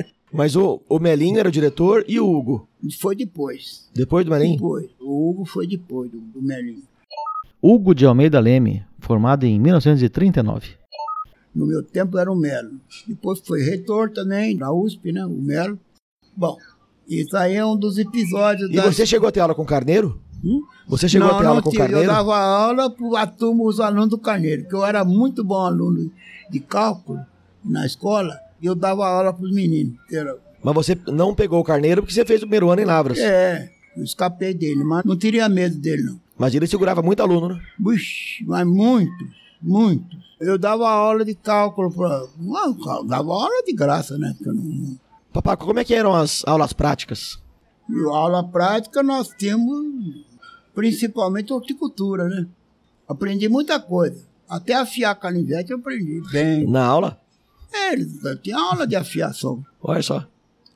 Mas o, o Melinho era o diretor e o Hugo. Foi depois. Depois do Melinho? Depois. O Hugo foi depois do, do Melinho. Hugo de Almeida Leme, formado em 1939. No meu tempo era o Melo. Depois foi reitor também, da USP, né? O Melo. Bom, isso aí é um dos episódios E você chegou a ter aula com o Carneiro? Hum? Você chegou não, a ter aula não com o tive. Carneiro? Eu dava aula para turma, os alunos do Carneiro, que eu era muito bom aluno de cálculo na escola, eu dava aula para os meninos. era- Mas você não pegou o Carneiro porque você fez o primeiro ano em Lavras. É, eu escapei dele, mas não teria medo dele, não. Mas ele segurava muito aluno, né? Buxi, mas muitos, muitos. Eu dava aula de cálculo para. Dava aula de graça, né? Porque não, Papai, como é que eram as aulas práticas? E aula prática nós temos principalmente horticultura, né? Aprendi muita coisa. Até afiar canivete eu aprendi bem. Na aula? É, eles- tinha aula de afiação. Olha só.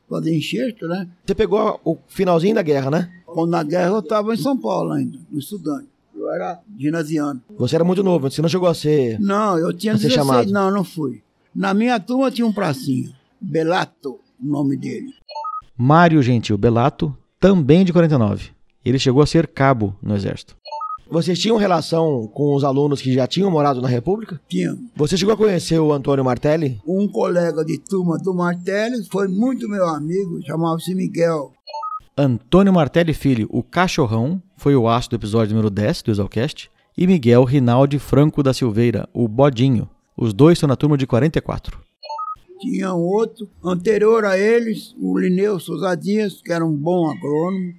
Fazer enxerto, né? Você pegou o finalzinho da guerra, né? Quando na guerra eu estava em São Paulo ainda, no estudante. Eu era ginasiano. Você era muito novo, você não chegou a ser. Não, eu tinha Você é 16. chamado? Não, não fui. Na minha turma tinha um pracinha. Belato, o nome dele. Mário Gentil Belato, também de 49. Ele chegou a ser cabo no exército. Vocês tinham relação com os alunos que já tinham morado na República? Tinha Você chegou a conhecer o Antônio Martelli? um colega de turma do Martelli, foi muito meu amigo, chamava-se Miguel. Antônio Martelli Filho, o Cachorrão, foi o aço do episódio número 10 do Exalcast. E Miguel Rinaldi Franco da Silveira, o Bodinho. Os dois estão na turma de 44. Tinha um outro, anterior a eles, o Lineu Souza Dias, que era um bom agrônomo.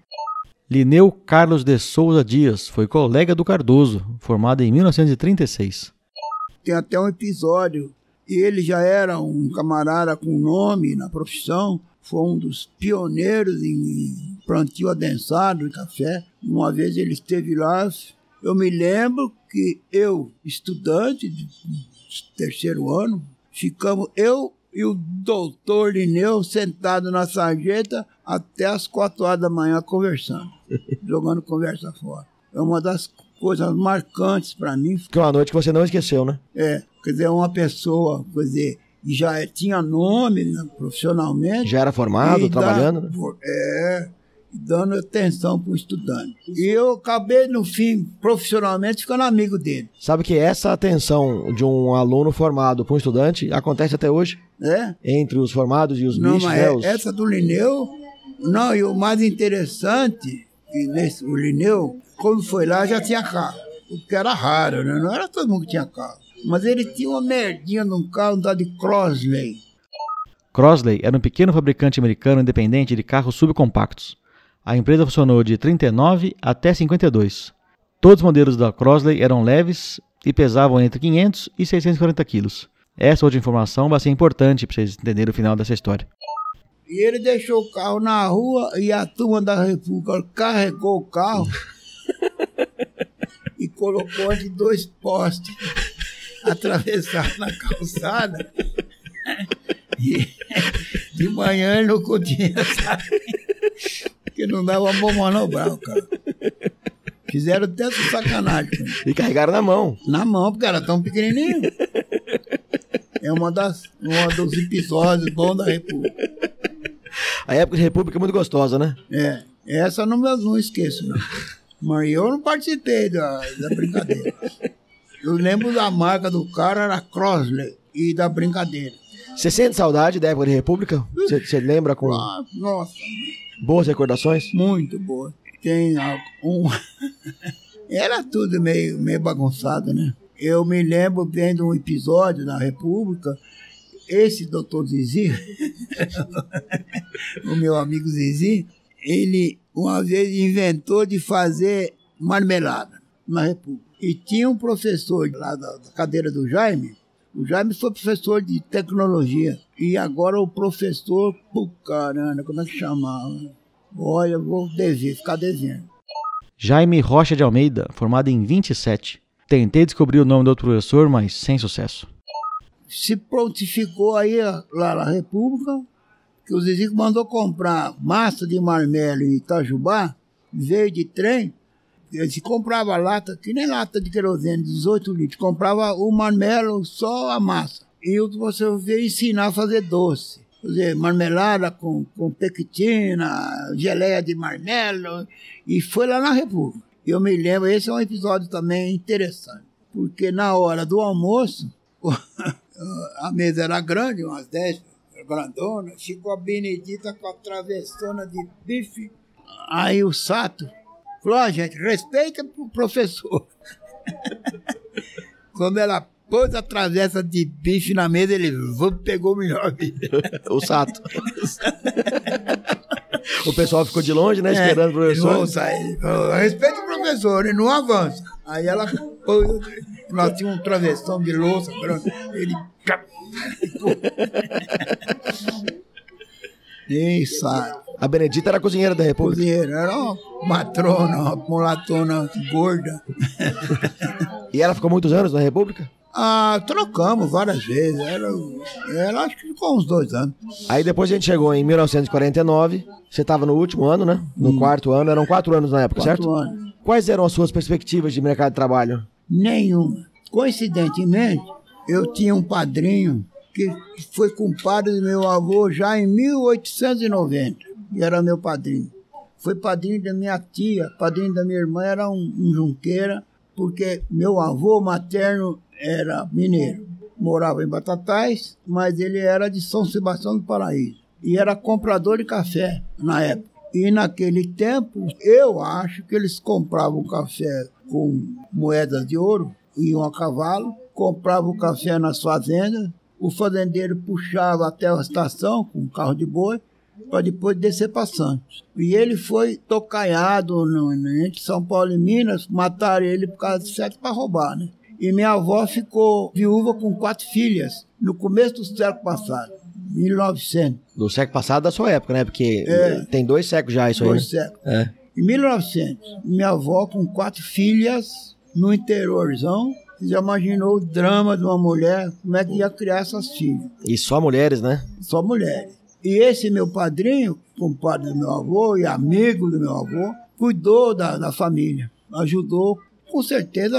Lineu Carlos de Souza Dias foi colega do Cardoso, formado em 1936. Tem até um episódio, ele já era um camarada com nome na profissão, foi um dos pioneiros em plantio adensado de café. Uma vez ele esteve lá, eu me lembro que eu, estudante de terceiro ano, ficamos eu e o doutor Lineu sentado na sarjeta até as quatro horas da manhã conversando, jogando conversa fora. É uma das coisas marcantes para mim. Que é uma noite que você não esqueceu, né? É, quer dizer, uma pessoa, quer dizer, já tinha nome né, profissionalmente. Já era formado, trabalhando, né? É, dando atenção para o estudante. E eu acabei, no fim, profissionalmente, ficando amigo dele. Sabe que essa atenção de um aluno formado para um estudante acontece até hoje? né? Entre os formados e os Não, bichos, mas né? é- essa do Lineu, não, e o mais interessante, que nesse, o Lineu, quando foi lá, já tinha carro. O que era raro, né? Não era todo mundo que tinha carro. Mas ele tinha uma merdinha num carro, tal de Crosley. Crosley era um pequeno fabricante americano independente de carros subcompactos. A empresa funcionou de 39 até 52. Todos os modelos da Crosley eram leves e pesavam entre 500 e 640 quilos. Essa outra informação vai ser importante para vocês entenderem o final dessa história. E ele deixou o carro na rua e a turma da República carregou o carro e colocou entre dois postes, atravessaram na calçada. E de manhã ele não podia sair, porque não dava bom manobrar o carro. Fizeram até essa sacanagem. E carregaram na mão. Na mão, porque era tão pequenininho. É uma das, uma dos episódios bons da República. A época de República é muito gostosa, né? É, essa não, me- não esqueço, não. Mas eu não participei da, da brincadeira. Eu lembro da marca do cara, era Crosley, e da brincadeira. Você sente saudade da época de República? Você, lembra com Ah, nossa, boas recordações? muito boa. Tem um. Era tudo meio, meio bagunçado, né? Eu me lembro vendo um episódio na República, esse doutor Zizi, o meu amigo Zizi, ele uma vez inventou de fazer marmelada na República. E tinha um professor lá da, da cadeira do Jaime, o Jaime foi professor de tecnologia. E agora o professor, pô, caramba, como é que chamava? Olha, eu vou dever, ficar devendo. Jaime Rocha de Almeida, formado em 27. Tentei descobrir o nome do outro professor, mas sem sucesso. Se prontificou aí lá na República, que o Zizico mandou comprar massa de marmelo em Itajubá, veio de trem, se comprava lata, que nem lata de querosene, 18 litros, comprava o marmelo, só a massa. E você veio ensinar a fazer doce. Quer dizer, marmelada com, com pectina, geleia de marmelo, e foi lá na República. Eu me lembro, esse é um episódio também interessante, porque na hora do almoço, a mesa era grande, umas 10 grandona, ficou a Benedita com a travessona de bife. Aí o Sato falou, ó gente, respeita o professor. Quando ela pôs a travessa de bife na mesa, ele pegou o melhor bife. O Sato. o pessoal ficou de longe, né? Esperando o É, falou, professor. "Sai", ele falou, Respeita o professor, ele não avança. Aí ela pôs, nós tínhamos um travessão de louça, ele... Ei, Sato. A Benedita era cozinheira da República. cozinheira, era uma matrona, uma mulatona gorda. E ela ficou muitos anos na República? Ah, trocamos várias vezes, era, era acho que ficou uns dois anos. Aí depois a gente chegou em 1949. Você estava no último ano, né? No quarto ano. Eram quatro anos na época, Hum. Quatro certo? anos. Quais eram as suas perspectivas de mercado de trabalho? Nenhuma. Coincidentemente, eu tinha um padrinho que foi compadre do meu avô já em 1890, e era meu padrinho. Foi padrinho da minha tia, padrinho da minha irmã, era um, um junqueira, porque meu avô materno era mineiro. Morava em Batatais, mas ele era de São Sebastião do Paraíso. E era comprador de café na época. E naquele tempo, eu acho que eles compravam café com moedas de ouro, iam a cavalo, compravam o café nas fazendas, o fazendeiro puxava até a estação com um carro de boi, para depois descer para Santos. E ele foi tocaiado no, entre São Paulo e Minas, mataram ele por causa de sexo para roubar, né? E minha avó ficou viúva com quatro filhas no começo do século passado, 1900. Do século passado da sua época, né? Porque É. tem dois séculos já isso aí. Dois Né? séculos. É. Em 1900, minha avó com quatro filhas no interiorzão, já imaginou o drama de uma mulher, como é que ia criar essas filhas? E só mulheres, né? Só mulheres. E esse meu padrinho, compadre do meu avô e amigo do meu avô, cuidou da, da família, ajudou com certeza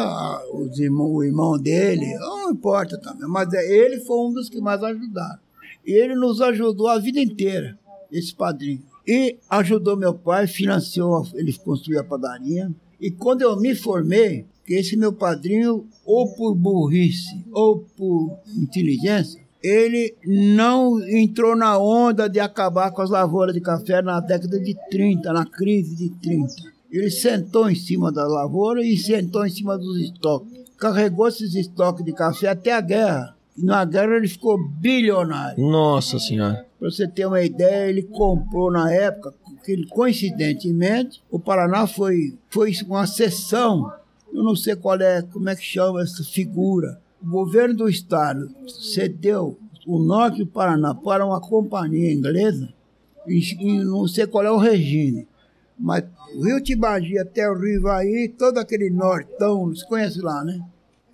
os irmão, o irmão dele, não importa também, mas é- ele foi um dos que mais ajudaram. E ele nos ajudou a vida inteira, esse padrinho. E ajudou meu pai, financiou, ele construiu a padaria. E quando eu me formei, que esse meu padrinho, ou por burrice ou por inteligência, ele não entrou na onda de acabar com as lavouras de café na década de 30, na crise de 30. Ele sentou em cima da lavoura e sentou em cima dos estoques. Carregou esses estoques de café até a guerra. E na guerra ele ficou bilionário. Nossa senhora. Para você ter uma ideia, ele comprou na época, que ele, coincidentemente, o Paraná foi, foi uma sessão, eu não sei qual é, como é que chama essa figura. O governo do estado cedeu o norte do Paraná para uma companhia inglesa, e, não sei qual é o regime, mas o Rio Tibagi até o Rio Ivaí, todo aquele nortão, você conhece lá, né?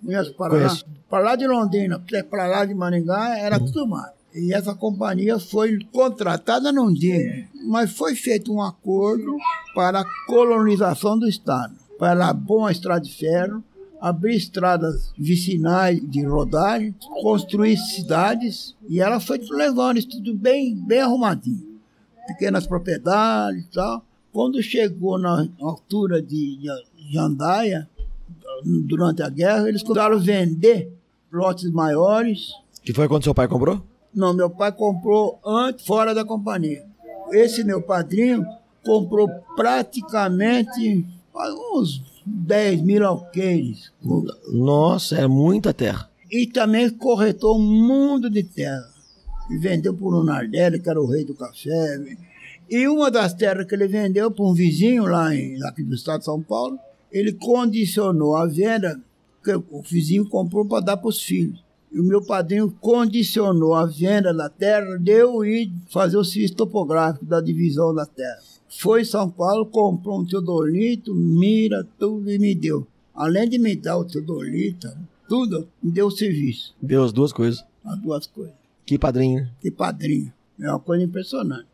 Conhece o Paraná? Conheço. Para lá de Londrina, para lá de Maringá, era tudo mar. E essa companhia foi contratada, não digo, mas foi feito um acordo para a colonização do Estado, para uma estrada de ferro, abrir estradas vicinais de rodagem, construir cidades, e ela foi levando isso tudo bem, bem arrumadinho. Pequenas propriedades e tal. Quando chegou na altura de de Jandaia, durante a guerra, eles começaram a vender lotes maiores, Que foi quando seu pai comprou? não, meu pai comprou antes, fora da companhia. Esse meu padrinho comprou praticamente uns 10 mil alqueires. Nossa, é muita terra. E também corretou um mundo de terra. E vendeu por um Nardelli, que era o rei do café. E uma das terras que ele vendeu para um vizinho lá em, aqui do estado de São Paulo, ele condicionou a venda, que o vizinho comprou para dar para os filhos. E o meu padrinho condicionou a venda da terra de eu ir fazer o serviço topográfico da divisão da terra. Foi em São Paulo, comprou um teodolito, mira, tudo e me deu. Além de me dar o teodolito, tudo, me deu o serviço. Deu as duas coisas. As duas coisas. Que padrinho. né? Que padrinho. É uma coisa impressionante.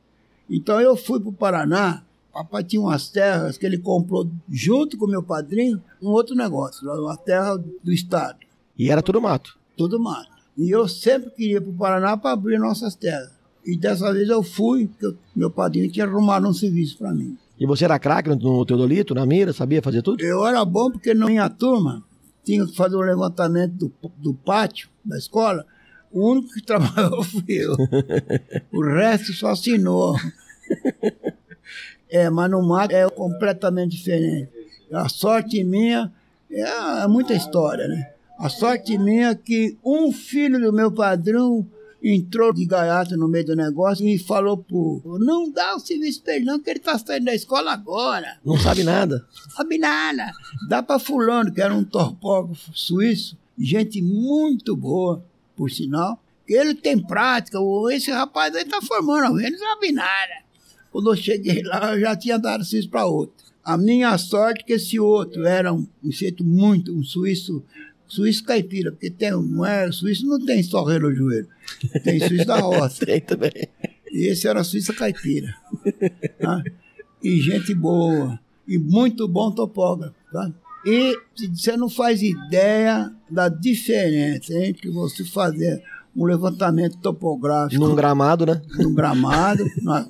Então eu fui para o Paraná, papai tinha umas terras que ele comprou junto com meu padrinho, um outro negócio, uma terra do estado. E era tudo mato. tudo mato. E eu sempre queria para o Paraná para abrir nossas terras. E dessa vez eu fui, porque eu- meu padrinho tinha arrumado um serviço para mim. E você era craque no, Teodolito, na mira, sabia fazer tudo? Eu era bom porque na minha turma tinha que fazer o levantamento do, do pátio da escola. O único que trabalhou fui eu. o resto só assinou. É, mas no mato é completamente diferente. A sorte minha é, é muita história, né? A sorte minha é que um filho do meu padrão entrou de gaiato no meio do negócio e falou pro não dá o serviço pra ele não, que ele tá saindo da escola agora Não sabe nada. sabe nada. Dá para fulano, que era um topógrafo suíço, gente muito boa, por sinal, que ele tem prática, esse rapaz aí tá formando alguém, não sabe nada. Quando eu cheguei lá, eu já tinha dado isso para outro. A minha sorte é que esse outro era um, muito, um suíço, suíço caipira, porque tem, não é, suíço não tem só joelho, tem suíço da roça. Tem também. E esse era a Suíça Caipira. tá? E gente boa. E muito bom topógrafo. Tá? E você não faz ideia da diferença entre você fazer um levantamento topográfico Num gramado, né? no gramado, na-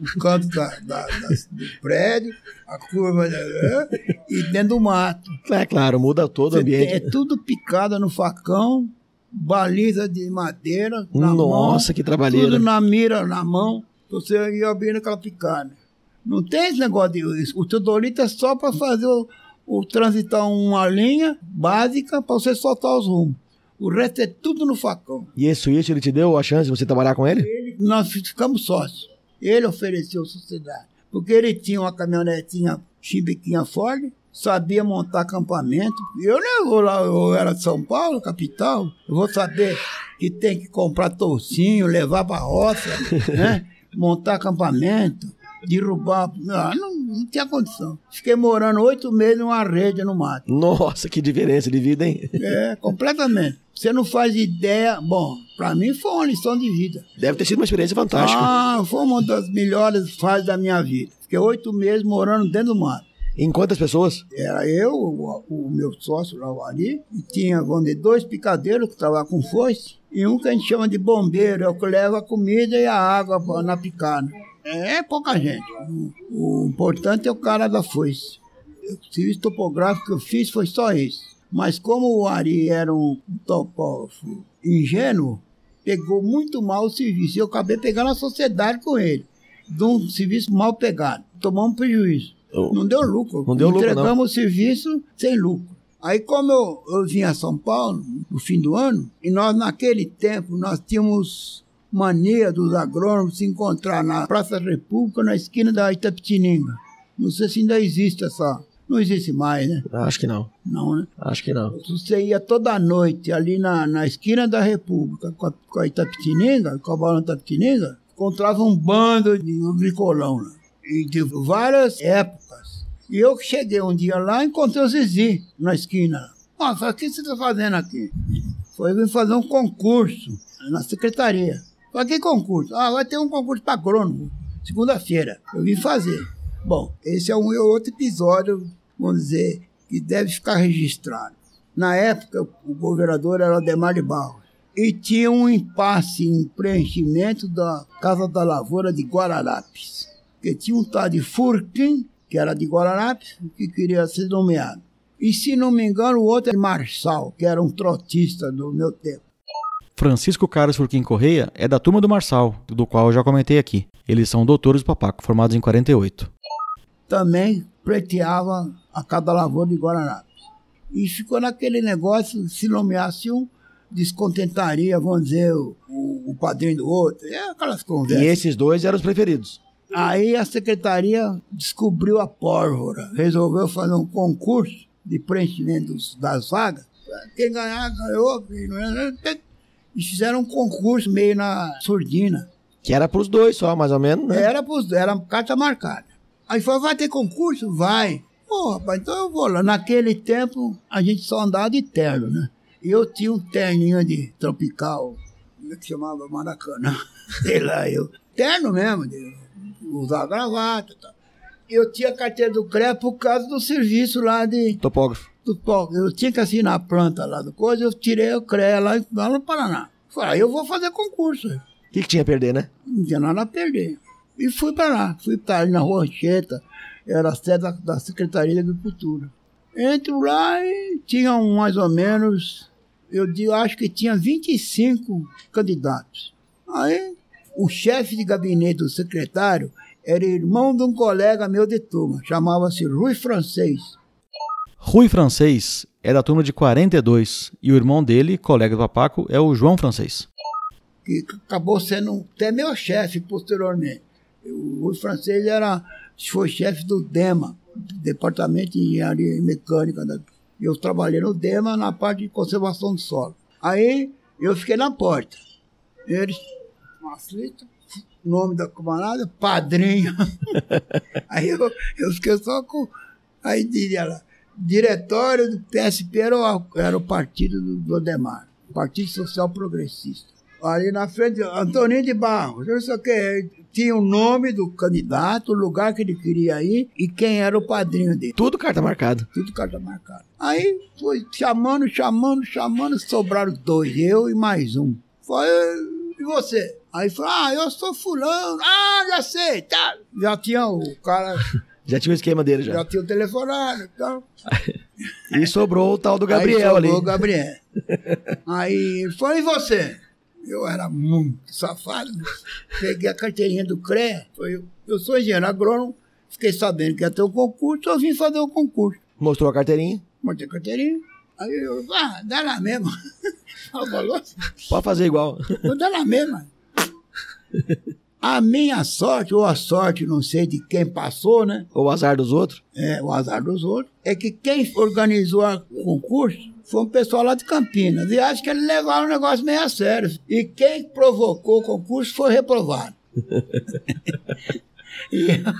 no canto da, da- das- do prédio, a curva da- e dentro do mato. É claro, muda todo o tem- ambiente. é tudo picado no facão, baliza de madeira. Na Nossa, mão, que trabalheira. Tudo na mira, na mão, você ia abrindo aquela picada. Não tem esse negócio de. O teodolito é só para fazer o, o transitar uma linha básica para você soltar os rumos. O resto é tudo no facão. E esse suíço, ele te deu a chance de você trabalhar com ele? Ele- nós ficamos sócios. Ele ofereceu a sociedade. Porque ele tinha uma caminhonetinha chimbiquinha Ford, sabia montar acampamento. Eu não vou lá, eu era de São Paulo, capital, eu vou saber que tem que comprar toucinho, levar para roça, né? montar acampamento, derrubar. Ah, não, não tinha condição. Fiquei morando oito meses numa rede no mato. Nossa, que diferença de vida, hein? É, completamente. Você não faz ideia. Bom, para mim foi uma lição de vida. Deve ter sido uma experiência fantástica. Ah, foi uma das melhores fases da minha vida. Fiquei oito meses morando dentro do mato. Em quantas pessoas? Era eu, o, o meu sócio lá, o Ari, e tinha, dizer, dois picadeiros que estavam com foice, e um que a gente chama de bombeiro, é o que leva a comida e a água na picada. É pouca gente. O, o importante é o cara da foice. O serviço topográfico que eu fiz foi só esse. Mas como o Ari era um topógrafo ingênuo, pegou muito mal o serviço. E eu acabei pegando a sociedade com ele. De um serviço mal pegado. Tomamos prejuízo. Não deu lucro. Não deu lucro, Entregamos o serviço sem lucro. Aí, como eu, eu vim a São Paulo no fim do ano, e nós, naquele tempo, nós tínhamos mania dos agrônomos se encontrar na Praça da República, na esquina da Itapetininga. Não sei se ainda existe essa. Não existe mais, né? Acho que não. Não, né? Acho que não. Você ia toda noite ali na, na esquina da República com a, com a Itapetininga, com a bola Itapetininga, encontrava um bando de agricolão lá. E de várias épocas. E eu que cheguei um dia lá encontrei o Zizi na esquina. Nossa, o que você está fazendo aqui? Foi vir fazer um concurso na secretaria. Falei, que concurso? Ah, vai ter um concurso para agrônomo, segunda-feira. Eu vim fazer. Bom, esse é um outro episódio, vamos dizer, que deve ficar registrado. Na época, o governador era Ademar de Barros. E tinha um impasse em preenchimento da Casa da Lavoura de Guararapes. Porque tinha um tal de Furquim, que era de Guararapes, que queria ser nomeado. E se não me engano, o outro é Marçal, que era um trotista do meu tempo. Francisco Carlos Furquim Correia é da turma do Marçal, do qual eu já comentei aqui. Eles são doutores do Papaco, formados em 48. Também pleiteava a Casa da Lavoura de Guararapes. E ficou naquele negócio, se nomeasse um, descontentaria, vamos dizer, o, o- padrinho do outro. É aquelas E conversas. esses dois eram os preferidos. Aí a secretaria descobriu a pólvora, resolveu fazer um concurso de preenchimento das vagas. Quem ganhar, ganhou. E fizeram um concurso meio na surdina. Que era pros dois só, mais ou menos, né? Era, pros, era carta marcada. Aí falou, vai ter concurso? Vai. Pô, rapaz, então eu vou lá. Naquele tempo, a gente só andava de terno, né? E eu tinha um terninho de tropical, como é que chamava? Maracanã. Sei lá, eu. Terno mesmo, de usar gravata e tal. E eu tinha carteira do CREA por causa do serviço lá de. Topógrafo. Pó. eu tinha que assinar a planta lá do coisa, eu tirei o CREA lá, lá no Paraná. Falei, aí eu vou fazer concurso. O que, que tinha a perder, né? Não tinha nada a perder. E fui para lá. Fui para ali na Rua Anchieta, era a sede da, da Secretaria de Agricultura. Entro lá e tinham mais ou menos, eu digo, acho que tinha 25 candidatos. Aí, o chefe de gabinete do secretário era irmão de um colega meu de turma, chamava-se Rui Francês. Rui Francês é da turma de 42 e o irmão dele, colega do Papaco, é o João Francês. que acabou sendo até meu chefe posteriormente. O Francês era, foi chefe do DEMA, Departamento de Engenharia Mecânica. Da, eu trabalhei no DEMA na parte de conservação do solo. Aí eu fiquei na porta. Eles, aflito, nome da camarada, padrinho. aí eu, eu fiquei só com. Aí diria lá, diretório do PSP era o, era o partido do, do Partido Social Progressista. Ali na frente, Antoninho de Barros, não sei o que, tinha o nome do candidato, o lugar que ele queria ir e quem era o padrinho dele. Tudo carta marcada. Tudo carta marcada. Aí foi chamando, chamando, chamando, sobraram dois, eu e mais um. Foi, e você? Aí falou, ah, eu sou fulano. Ah, já sei, tá. Já tinha o cara, Já tinha o esquema dele já. já tinha o telefonado e tal. E sobrou o tal do Gabriel Aí ali. sobrou o Gabriel. Aí ele falou, e você? Eu era muito safado. né? Peguei a carteirinha do CREA. Foi, eu sou engenheiro agrônomo. Fiquei sabendo que ia ter um concurso. Eu vim fazer o concurso. Mostrou a carteirinha. Montei a carteirinha. Aí eu, ah, dá na mesma. Pode fazer igual. vou dar na mesma. A minha sorte, ou a sorte, não sei de quem passou, né? Ou o azar dos outros. é, o azar dos outros, é que quem organizou o concurso foi um pessoal lá de Campinas. E acho que eles levaram o negócio meio a sério. E quem provocou o concurso foi reprovado. e, eu,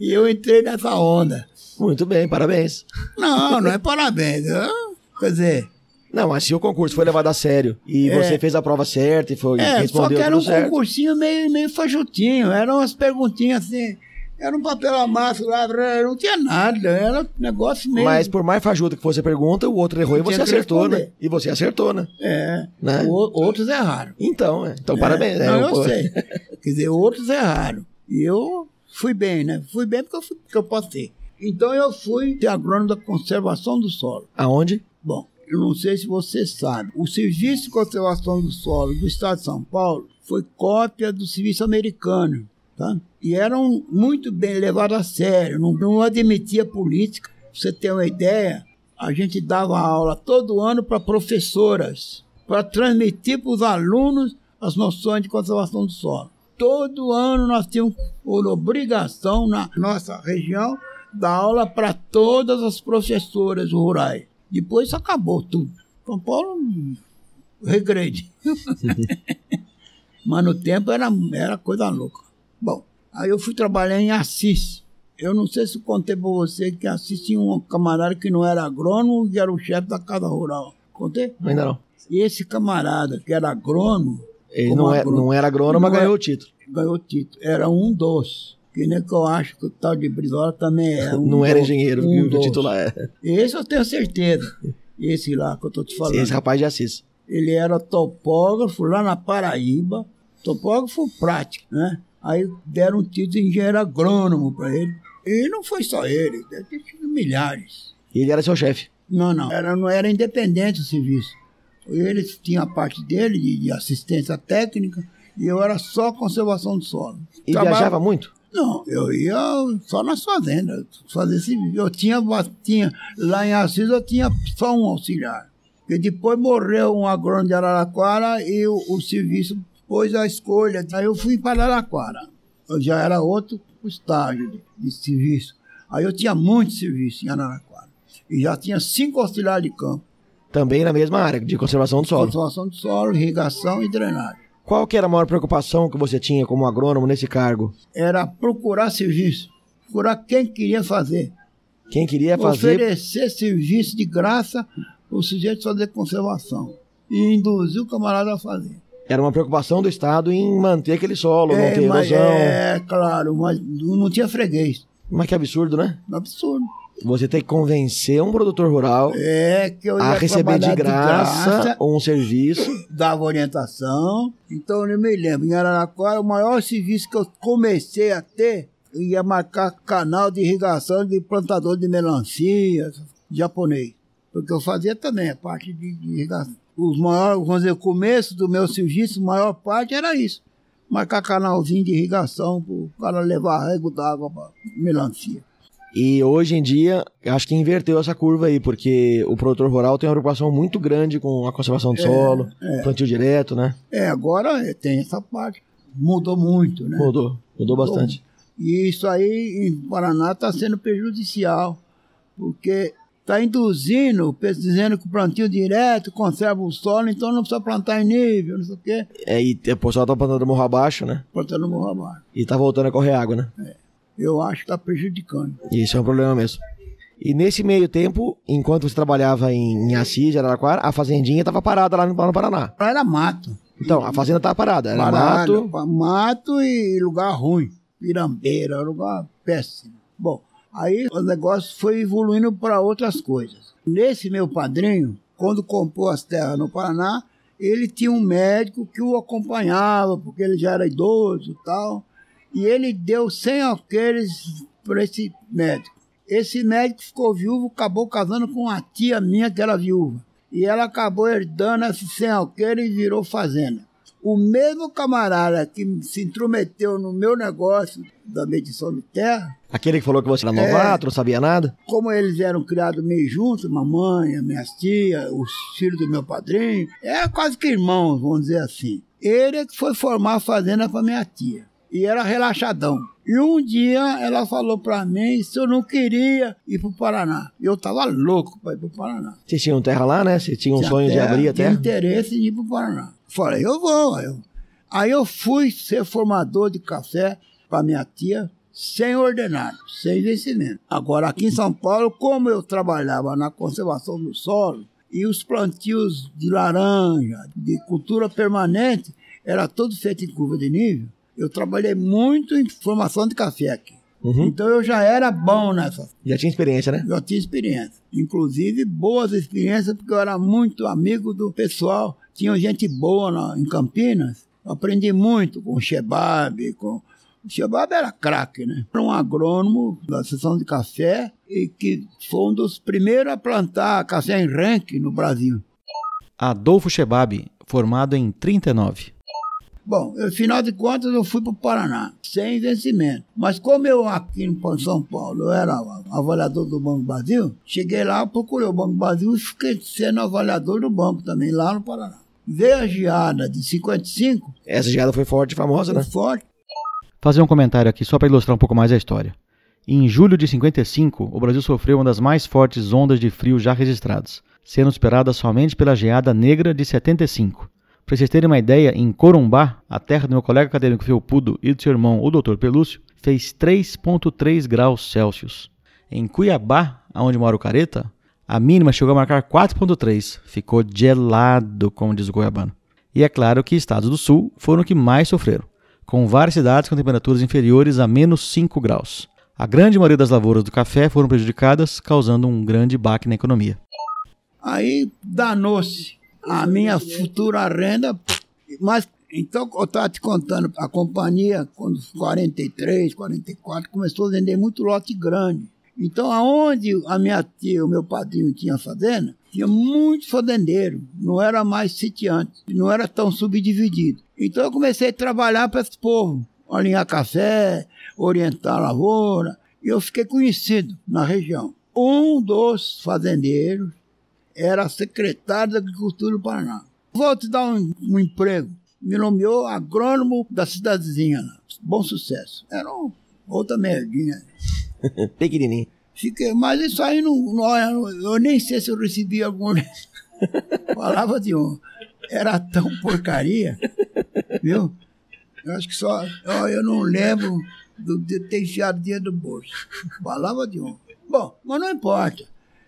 e eu entrei nessa onda. Muito bem, parabéns. Não, não é parabéns. eu- quer dizer, Não, se o concurso foi levado a sério e É. você fez a prova certa e foi é, só respondeu que era um certo. concursinho meio, meio fajutinho. Eram umas perguntinhas assim, Era um papel amasso lá, não tinha nada, era um negócio mesmo. Mas por mais fajuta que fosse a pergunta, o outro errou e você acertou, né? E você acertou, né? É, Né? o- outros erraram. Então, é. então É, parabéns. né? Não, eu Pô, sei. Quer dizer, outros erraram. E eu fui bem, né? Fui bem porque eu, fui, porque eu passei. Então eu fui ser agrônomo da conservação do solo. Aonde? Bom, eu não sei se você sabe, o Serviço de Conservação do Solo do Estado de São Paulo foi cópia do serviço americano, tá? E eram muito bem levados a sério, não, não admitia política. Pra você ter uma ideia, a gente dava aula todo ano para professoras, para transmitir para os alunos as noções de conservação do solo. Todo ano nós tínhamos por obrigação na nossa região dar aula para todas as professoras rurais. Depois isso acabou tudo. São Paulo regrede. Mas no tempo era, era coisa louca. Bom, aí eu fui trabalhar em Assis. Eu não sei se contei para você que Assis tinha um camarada que não era agrônomo, que era o chefe da casa rural. Contei? Ainda não. E esse camarada, que era agrônomo, Ele não, é, agrônomo. não era agrônomo, mas é- ganhou o título. ganhou o título. Era um dos. Que nem que eu acho que o tal de Brizola também é. Um não era engenheiro, um o dos. título é. Esse eu tenho certeza. Esse lá que eu tô te falando. Esse rapaz de Assis. Ele era topógrafo lá na Paraíba, topógrafo prático, né? Aí deram um título de engenheiro agrônomo para ele. E não foi só ele, deve milhares. E ele era seu chefe. Não, não, era, não era independente o serviço. Ele tinha a parte dele de, de assistência técnica e eu era só conservação do solo. E Trabalhava- viajava muito? Não, eu ia só nas fazendas, fazer serviço. Eu tinha, tinha, lá em Assis eu tinha só um auxiliar. E depois morreu um agrônomo de Araraquara e o, o serviço pôs a escolha. Aí eu fui para Araraquara. Eu já era outro estágio de, de serviço. Aí eu tinha muito serviço em Araraquara. E já tinha cinco auxiliares de campo. Também na mesma área, de conservação do solo. Conservação do solo, irrigação e drenagem. Qual que era a maior preocupação que você tinha como agrônomo nesse cargo? Era procurar serviço. Procurar quem queria fazer. Quem queria fazer... oferecer serviço de graça para o sujeito fazer conservação e induzir o camarada a fazer. Era uma preocupação do Estado em manter aquele solo, não ter erosão. é claro, mas não tinha freguês. Mas que absurdo, né? Absurdo. Você tem que convencer um produtor rural É a receber de trabalhar graça, um serviço. dava orientação. Então eu me lembro, em Araraquara, o maior serviço que eu comecei a ter, eu ia marcar canal de irrigação de plantador de melancia japonês. Porque eu fazia também a parte de, de irrigação. Os maiores, vamos dizer, o começo do meu serviço, a maior parte era isso. Marcar canalzinho de irrigação para o cara levar rego d'água para melancia. E hoje em dia, acho que inverteu essa curva aí, porque o produtor rural tem uma preocupação muito grande com a conservação do solo, plantio direto, né? É, agora é, tem essa parte. Mudou muito, né? Mudou, mudou bastante. E isso aí em Paraná está sendo prejudicial, porque está induzindo, dizendo que o plantio direto conserva o solo, então não precisa plantar em nível, não sei o quê, É, e o pessoal tá plantando morro abaixo, né? plantando morro abaixo. E tá voltando a correr água, né? Eu acho que está prejudicando. Isso é um problema mesmo. E nesse meio tempo, enquanto você trabalhava em, em Assis, Araraquara, a fazendinha tava parada lá no, lá no Paraná. Lá era mato. Então, a fazenda tava parada. Era Parado, mato. mato e lugar ruim. Pirambeira, lugar péssimo. Bom, aí o negócio foi evoluindo para outras coisas. Nesse meu padrinho, quando comprou as terras no Paraná, ele tinha um médico que o acompanhava, porque ele já era idoso e tal. E ele deu 100 alqueires para esse médico. Esse médico ficou viúvo, acabou casando com uma tia minha que era viúva. E ela acabou herdando esses 100 alqueires e virou fazenda. O mesmo camarada que se intrometeu no meu negócio da medição de terra, Aquele que falou que você era É. novato, não sabia nada. como eles eram criados meio juntos, mamãe, as minhas tias, os filhos do meu padrinho, era quase que irmãos, vamos dizer assim. Ele é que foi formar a fazenda para minha tia. E era relaxadão. E um dia ela falou para mim se eu não queria ir para o Paraná. E eu tava louco para ir para o Paraná. Vocês tinham terra lá, né? Vocês tinham um Tinha sonho de terra, abrir a Tinha terra. interesse em ir para o Paraná. Falei, eu vou. Aí eu, aí eu fui ser formador de café para minha tia, sem ordenado, sem vencimento. Agora, aqui em São Paulo, como eu trabalhava na conservação do solo, e os plantios de laranja, de cultura permanente, era tudo feito em curva de nível, eu trabalhei muito em formação de café aqui. Uhum. Então eu já era bom nessa. Já tinha experiência, né? Já tinha experiência. Inclusive boas experiências, porque eu era muito amigo do pessoal. Tinha gente boa na, em Campinas. Eu aprendi muito com o Shebab, com. O Shebab era craque, né? Era um agrônomo da seção de café e que foi um dos primeiros a plantar café em rank no Brasil. Adolfo Shebab, formado em 39. Bom, no final de contas eu fui para o Paraná, sem vencimento. Mas como eu aqui em São Paulo eu era avaliador do Banco Brasil, cheguei lá, procurei o Banco Brasil e fiquei sendo avaliador do banco também, lá no Paraná. Veio a geada de 55. Essa geada foi forte e famosa, foi né? Forte. Fazer um comentário aqui só para ilustrar um pouco mais a história. Em julho de 55, o Brasil sofreu uma das mais fortes ondas de frio já registradas, sendo superada somente pela geada negra de 75. Para vocês terem uma ideia, em Corumbá, a terra do meu colega acadêmico Felpudo e do seu irmão, o Dr. Pelúcio, fez 3,3 graus Celsius. Em Cuiabá, onde mora o Careta, a mínima chegou a marcar 4,3. Ficou gelado, como diz o goiabano. E é claro que estados do sul foram os que mais sofreram, com várias cidades com temperaturas inferiores a menos 5 graus. A grande maioria das lavouras do café foram prejudicadas, causando um grande baque na economia. Aí danou-se a minha futura renda, mas então eu estava te contando, a companhia, quando 43, 44, começou a vender muito lote grande. Então, aonde a minha tia, o meu padrinho tinha fazenda, tinha muitos fazendeiros, não era mais sitiante, não era tão subdividido. Então, eu comecei a trabalhar para esse povo, alinhar café, orientar a lavoura, e eu fiquei conhecido na região. Um dos fazendeiros era secretário da Agricultura do Paraná. Vou te dar um, um emprego. Me nomeou agrônomo da cidadezinha. Bom sucesso. Era um, outra merdinha. Pequenininho. Fiquei, mas isso aí não, não, eu nem sei se eu recebi algum. Falava de um. Era tão porcaria, viu? Eu acho que só. Eu, eu não lembro do, de ter enfiado dinheiro no bolso. Falava de um. Bom, mas não importa.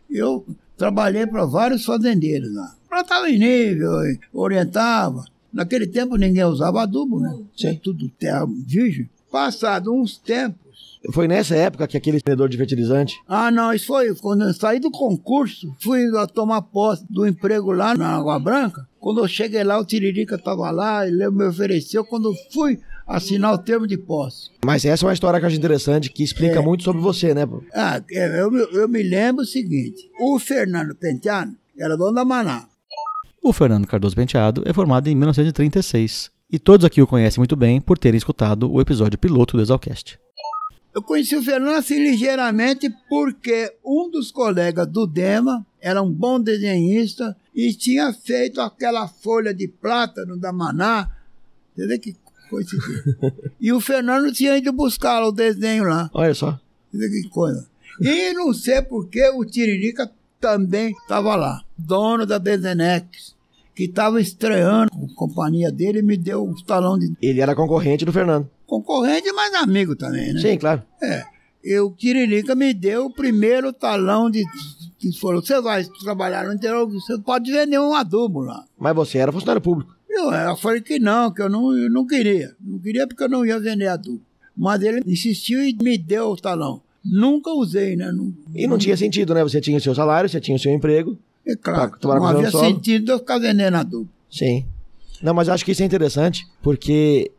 Eu trabalhei para vários fazendeiros lá. Plantava em nível, orientava. Naquele tempo ninguém usava adubo, né? Sim. Tudo terra virgem. Passado uns tempos. Foi nessa época que aquele vendedor de fertilizante. Ah, não, isso foi quando eu saí do concurso, fui lá tomar posse do emprego lá na Água Branca. Quando eu cheguei lá, o Tiririca estava lá, ele me ofereceu. Quando eu fui assinar o termo de posse. Mas essa é uma história que eu acho interessante, que explica é. muito sobre você, né? Ah, eu, eu me lembro o seguinte: o Fernando Penteado era dono da Maná. O Fernando Cardoso Penteado é formado em 1936 e todos aqui o conhecem muito bem por terem escutado o episódio piloto do Exalcast. Eu conheci o Fernando assim ligeiramente porque um dos colegas do Dema era um bom desenhista e tinha feito aquela folha de plátano da Maná. Você vê que coincidência. e o Fernando tinha ido buscar o desenho lá. Olha só. Você vê que coisa. E não sei por que o Tiririca também estava lá. Dono da Bezenex que estava estreando com a companhia dele, me deu o talão de. Ele era concorrente do Fernando. Concorrente, mas amigo também, né? Sim, claro. É. E o Tiririca me deu o primeiro talão de. Que falou: você vai trabalhar no interior, você pode vender um adubo lá. Mas você era funcionário público. Eu, eu falei que não, que eu não, eu não queria. Não queria porque eu não ia vender adubo. Mas ele insistiu e me deu o talão. Nunca usei, né? Não, e não, não tinha sentido, né? Você tinha o seu salário, você tinha o seu emprego. É claro, não havia sentido eu ficar vendendo adubo. Sim. Não, mas acho que isso é interessante, porque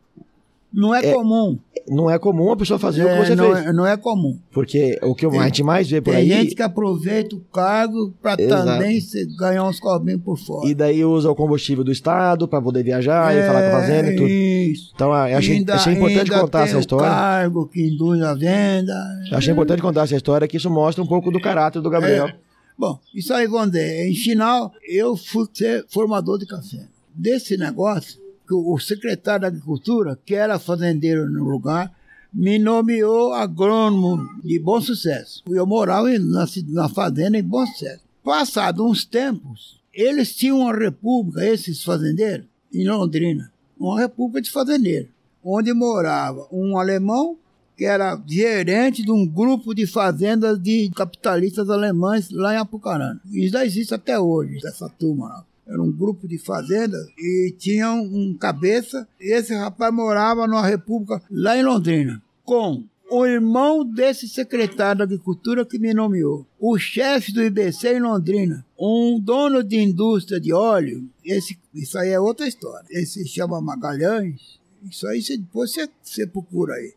não é, é, comum. Não é comum a pessoa fazer é, o que você não fez. É, não é comum. Porque o que tem, a gente mais vê por tem aí. Tem gente que aproveita o cargo para também ganhar uns cobrinhos por fora. E daí usa o combustível do Estado para poder viajar e falar com a fazenda e tudo. Isso. Então eu achei, ainda, achei importante contar essa história. O cargo que induz a venda. Eu achei importante contar essa história, que isso mostra um pouco do caráter do Gabriel. É. Bom, isso aí, vamos dizer. Em final, eu fui ser formador de café. Desse negócio, que o secretário da Agricultura, que era fazendeiro no lugar, me nomeou agrônomo de bom sucesso. Eu morava na, na fazenda em bom sucesso. Passado uns tempos, eles tinham uma república, esses fazendeiros, em Londrina, uma república de fazendeiros, onde morava um alemão que era gerente de um grupo de fazendas de capitalistas alemães lá em Apucarana. Isso existe até hoje, essa turma lá. Era um grupo de fazendas e tinha um cabeça. E esse rapaz morava numa república lá em Londrina, com o irmão desse secretário da Agricultura que me nomeou, o chefe do IBC em Londrina, um dono de indústria de óleo, esse, isso aí é outra história. Esse se chama Magalhães. Isso aí você, depois você, você procura aí.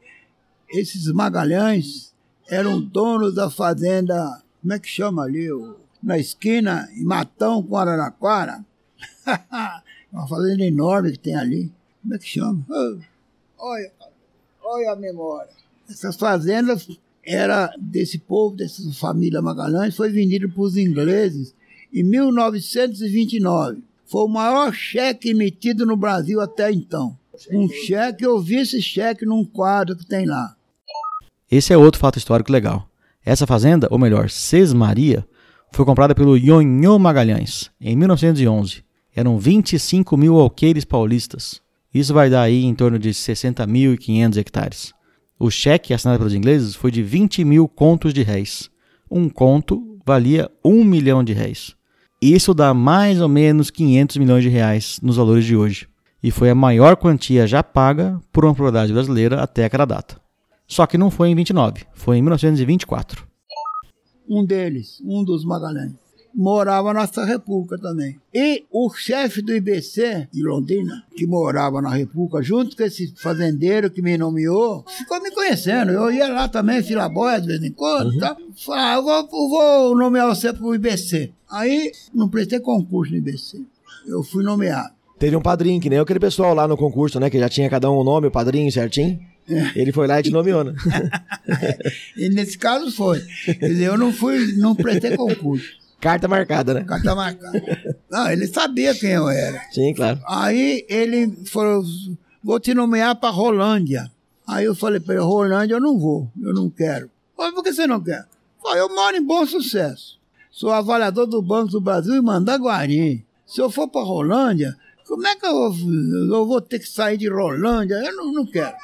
Esses Magalhães eram donos da fazenda, como é que chama ali? Na esquina, em Matão com Araraquara. Uma fazenda enorme que tem ali. Como é que chama? Oh, olha, olha a memória. Essas fazendas era desse povo, dessa família Magalhães, foi vendido para os ingleses em 1929. Foi o maior cheque emitido no Brasil até então. Um cheque, eu vi esse cheque num quadro que tem lá. Esse é outro fato histórico legal. Essa fazenda, ou melhor, Sesmaria, foi comprada pelo Nhonhô Magalhães em 1911. Eram 25 mil alqueires paulistas. Isso vai dar aí em torno de 60.500 hectares. O cheque assinado pelos ingleses foi de 20 mil contos de réis. Um conto valia um milhão de réis. Isso dá mais ou menos 500 milhões de reais nos valores de hoje. E foi a maior quantia já paga por uma propriedade brasileira até aquela data. Só que não foi em 29, foi em 1924. Um deles, um dos Magalhães, morava na nossa República também. E o chefe do IBC de Londrina, que morava na República, junto com esse fazendeiro que me nomeou, ficou me conhecendo. Eu ia lá também, filabóia de vez em quando, uhum. tá? Falei, ah, eu vou, nomear você para o IBC. Aí, não prestei concurso no IBC. Eu fui nomeado. Teve um padrinho, que nem aquele pessoal lá no concurso, né? Que já tinha cada um o nome, o padrinho certinho. É. Ele foi lá e te nomeou, né? e nesse caso foi. Eu não fui, não prestei concurso. Carta marcada, né? Carta marcada. Não, ele sabia quem eu era. Sim, claro. Aí ele falou: vou te nomear para Rolândia. Aí eu falei para ele: Rolândia eu não vou, eu não quero. Falei, por que você não quer? Falei, eu moro em bom sucesso. Sou avaliador do Banco do Brasil em Mandaguari. Se eu for para Rolândia, como é que eu vou, eu vou ter que sair de Rolândia? Eu não, não quero.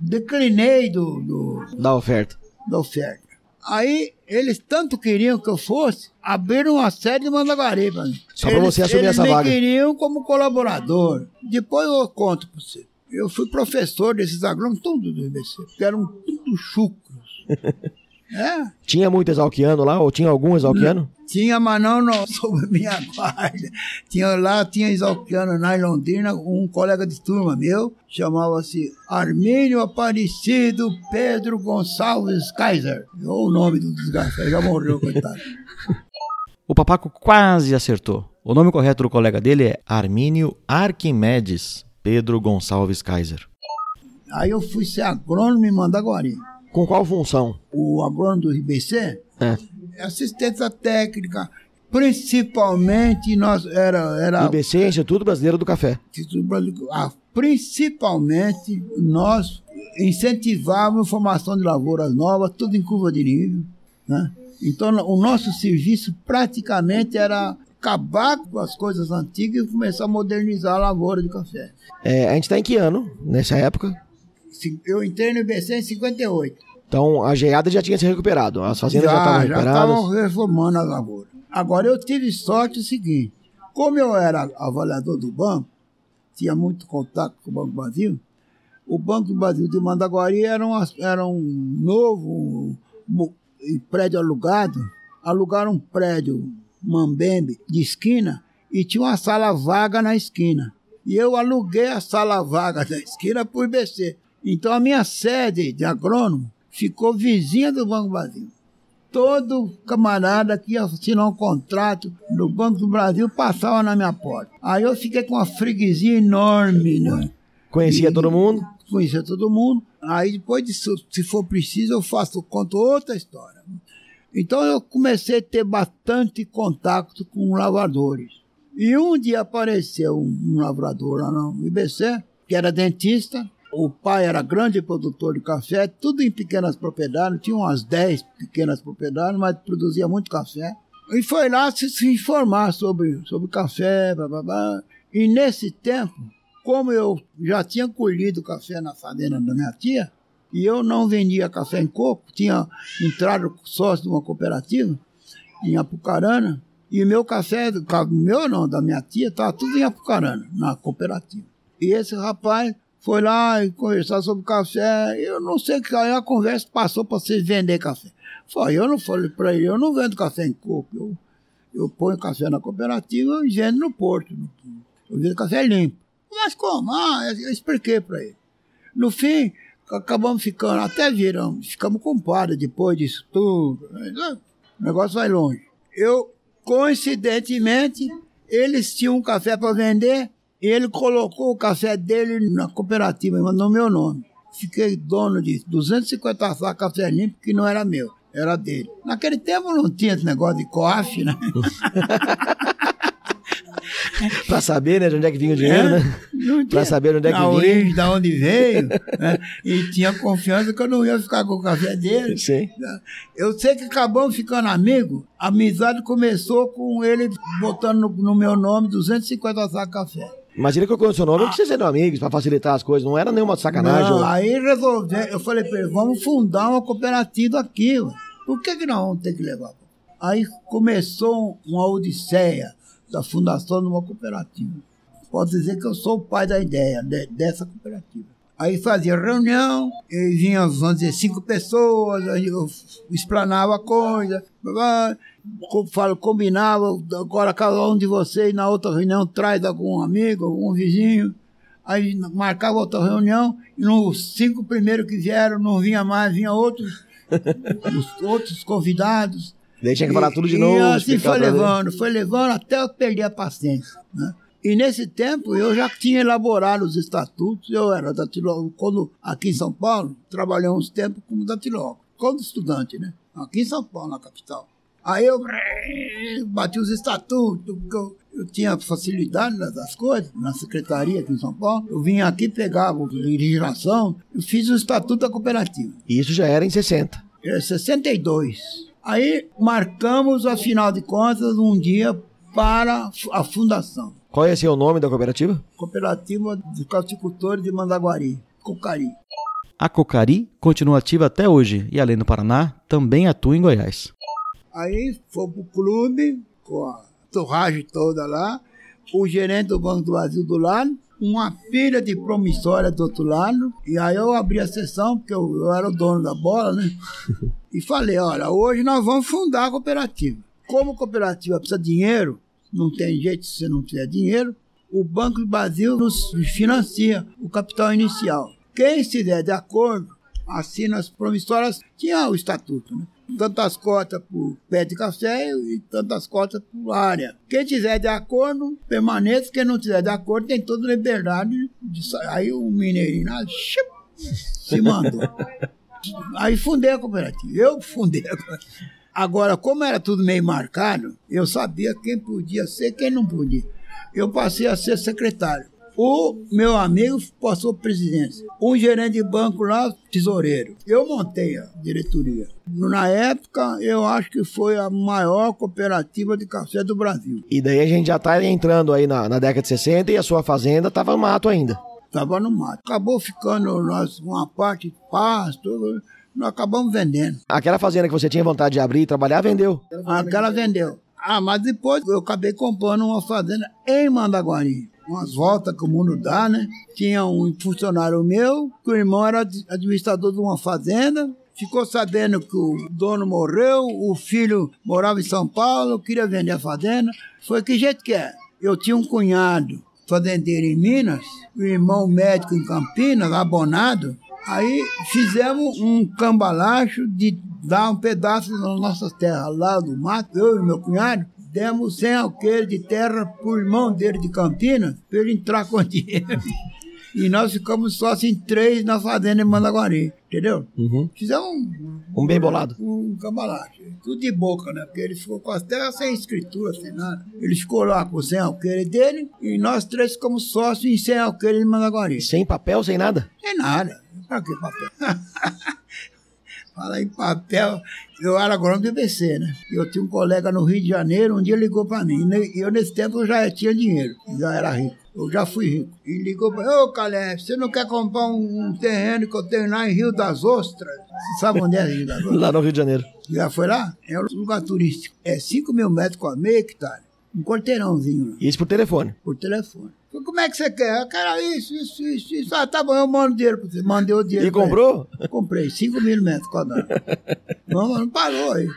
Declinei do, do, da oferta. Da oferta. Aí eles tanto queriam que eu fosse, abriram uma sede de Mandaguari para mim. Só para você assumir essa vaga. Eles queriam como colaborador. Depois eu conto para você. Eu fui professor desses agrônomos, tudo do IBC, porque eram tudo chucros. É. Tinha muito exalquiano lá, ou tinha algum exalquiano? Tinha, mas não, não sob minha guarda. Tinha lá, tinha exalquiano na Londrina, um colega de turma meu, chamava-se Armínio Aparecido Pedro Gonçalves Kaiser. Ou o nome do desgraçado, já morreu, coitado. O papaco quase acertou. O nome correto do colega dele é Armínio Arquimedes Pedro Gonçalves Kaiser. Aí eu fui ser agrônomo em Mandaguari. Com qual função? O agrônomo do IBC? É. Assistência técnica. Principalmente nós era. era IBC, Instituto Brasileiro do Café. Instituto Brasileiro, ah, principalmente nós incentivávamos a formação de lavouras novas, tudo em curva de nível. Né? Então o nosso serviço praticamente era acabar com as coisas antigas e começar a modernizar a lavoura de café. É, a gente está em que ano nessa época? Eu entrei no IBC em 58. Então a geada já tinha se recuperado, as fazendas já, já estavam recuperadas. Já estavam reformando a lavoura. Agora eu tive sorte o seguinte: como eu era avaliador do banco, tinha muito contato com o Banco do Brasil, o Banco do Brasil de Mandaguari era, uma, era um novo um, um prédio alugado. Alugaram um prédio Mambembe de esquina e tinha uma sala vaga na esquina. E eu aluguei a sala vaga da esquina para o IBC. Então a minha sede de agrônomo ficou vizinha do Banco do Brasil. Todo camarada que ia assinar um contrato no Banco do Brasil passava na minha porta. Aí eu fiquei com uma freguesia enorme, né? Conhecia e, todo mundo? Conhecia todo mundo. Aí depois, de, se for preciso, eu faço, conto outra história. Então eu comecei a ter bastante contato com lavradores. E um dia apareceu um, um lavrador lá no IBC, que era dentista, o pai era grande produtor de café, tudo em pequenas propriedades, tinha umas 10 pequenas propriedades, mas produzia muito café. E foi lá se, se informar sobre, sobre café, blá, blá, blá. E nesse tempo, como eu já tinha colhido café na fazenda da minha tia, e eu não vendia café em coco, tinha entrado sócio de uma cooperativa em Apucarana, e meu café, meu não, da minha tia, estava tudo em Apucarana, na cooperativa. E esse rapaz Foi lá e conversar sobre café. Eu não sei que aí a conversa passou para vocês vender café. Foi, eu não falei para ele, eu não vendo café em coco. Eu, eu ponho café na cooperativa e vendo no porto. Eu vendo café limpo. Mas como? Ah, eu expliquei para ele. No fim, acabamos ficando, até viramos, ficamos compadres depois disso tudo. O negócio vai longe. Eu, coincidentemente, eles tinham um café para vender ele colocou o café dele na cooperativa, mandou meu nome. Fiquei dono de 250 sacos de café limpo que não era meu, era dele. Naquele tempo não tinha esse negócio de coafe, né? pra saber, né, de onde é que vinha o dinheiro, É, né? Não Pra saber onde é que a vinha. origem, de onde veio, né? e tinha confiança que eu não ia ficar com o café dele. Sim. Eu sei que acabamos ficando amigos. A amizade começou com ele botando no, no meu nome 250 sacos de café. Imagina que eu conheço o nome, não precisa ser amigos pra facilitar as coisas, não era nenhuma sacanagem. Não, aí resolvi, eu falei para ele, vamos fundar uma cooperativa aqui. ué. Por que, que nós vamos ter que levar? Aí começou uma odisseia da fundação de uma cooperativa. Posso dizer que eu sou o pai da ideia de- dessa cooperativa. Aí fazia reunião, e vinham, vamos dizer, cinco pessoas, aí eu explanava a coisa, falo, combinava, agora cada um de vocês na outra reunião traz algum amigo, algum vizinho. Aí marcava outra reunião, e nos cinco primeiros que vieram, não vinha mais, vinha outros, os outros convidados. Daí tinha que falar tudo de E- novo. E assim foi levando, foi levando até eu perder a paciência. Né? E nesse tempo eu já tinha elaborado os estatutos, eu era datilógrafo, quando aqui em São Paulo, trabalhei uns tempos como datilógrafo, quando estudante, né? Aqui em São Paulo, na capital. Aí eu bati os estatutos, porque eu, eu tinha facilidade das coisas, na secretaria aqui em São Paulo. Eu vinha aqui, pegava legislação, eu fiz o estatuto da cooperativa. E Isso já era em 60. É 62. Aí marcamos, afinal de contas, um dia para a fundação. Qual ia ser o nome da cooperativa? Cooperativa de Cauticultores de Mandaguari, Cocari. A Cocari continua ativa até hoje e, além do Paraná, também atua em Goiás. Aí foi pro clube, com a torragem toda lá, o gerente do Banco do Brasil do lado, uma pilha de promissória do outro lado, e aí eu abri a sessão, porque eu, eu era o dono da bola, né? E falei, olha, hoje nós vamos fundar a cooperativa. Como a cooperativa precisa de dinheiro, não tem jeito se você não tiver dinheiro, o Banco do Brasil nos financia o capital inicial. Quem estiver de acordo, assina as promissórias, tinha o estatuto, né? Tantas cotas por pé de café e tantas cotas por área. Quem tiver de acordo, permaneça. Quem não tiver de acordo, tem toda liberdade de sair. Aí o mineirinho lá, chup, se mandou. Aí fundei a cooperativa. Eu fundei a cooperativa. Agora, como era tudo meio marcado, eu sabia quem podia ser quem não podia. Eu passei a ser secretário. O meu amigo passou presidência. O gerente de banco lá, tesoureiro. Eu montei a diretoria. Na época, eu acho que foi a maior cooperativa de café do Brasil. E daí a gente já tá entrando aí na, na década de 60 e a sua fazenda tava no mato ainda. Estava no mato. Acabou ficando nós, uma parte de pasto, nós acabamos vendendo. Aquela fazenda que você tinha vontade de abrir e trabalhar, vendeu. Aquela vendeu. Ah, mas depois eu acabei comprando uma fazenda em Mandaguari. Umas voltas que o mundo dá, né? Tinha um funcionário meu, que o irmão era ad- administrador de uma fazenda. Ficou sabendo que o dono morreu, o filho morava em São Paulo, queria vender a fazenda. Foi que jeito que é? Eu tinha um cunhado fazendeiro em Minas, o irmão médico em Campinas, abonado. Aí fizemos um cambalacho de dar um pedaço das nossas terras lá do mato, eu e meu cunhado, demos 100 alqueires de terra pro irmão dele de Campinas, para ele entrar com dinheiro. E nós ficamos sócios em três na fazenda em Mandaguari, entendeu? Uhum. Fizemos um, Um bem bolado. um cambalacho. Tudo de boca, né? Porque ele ficou com as terras sem escritura, sem nada. Ele ficou lá com 100 alqueires dele e nós três ficamos sócios em 100 alqueires de Mandaguari. Sem papel, sem nada. Sem nada. Pra que papel? Fala em papel. Eu era agrônomo do IBC, né? Eu tinha um colega no Rio de Janeiro, um dia ligou pra mim. E eu, nesse tempo, eu já tinha dinheiro. Já era rico. Eu já fui rico. E ligou pra mim, ô Caleb, você não quer comprar um, terreno que eu tenho lá em Rio das Ostras? Você sabe onde é Rio das Ostras? Lá no Rio de Janeiro. Já foi lá? É um lugar turístico. É 5 mil metros com meio hectare. Um quarteirãozinho Isso por telefone. por telefone. Falei, como é que você quer? Eu quero isso, isso, isso, isso. Ah, tá bom, eu mando dinheiro pra você. Mandei o dinheiro. E pra ele. comprou? Comprei 5 mil metros quadrados. não, não parou aí.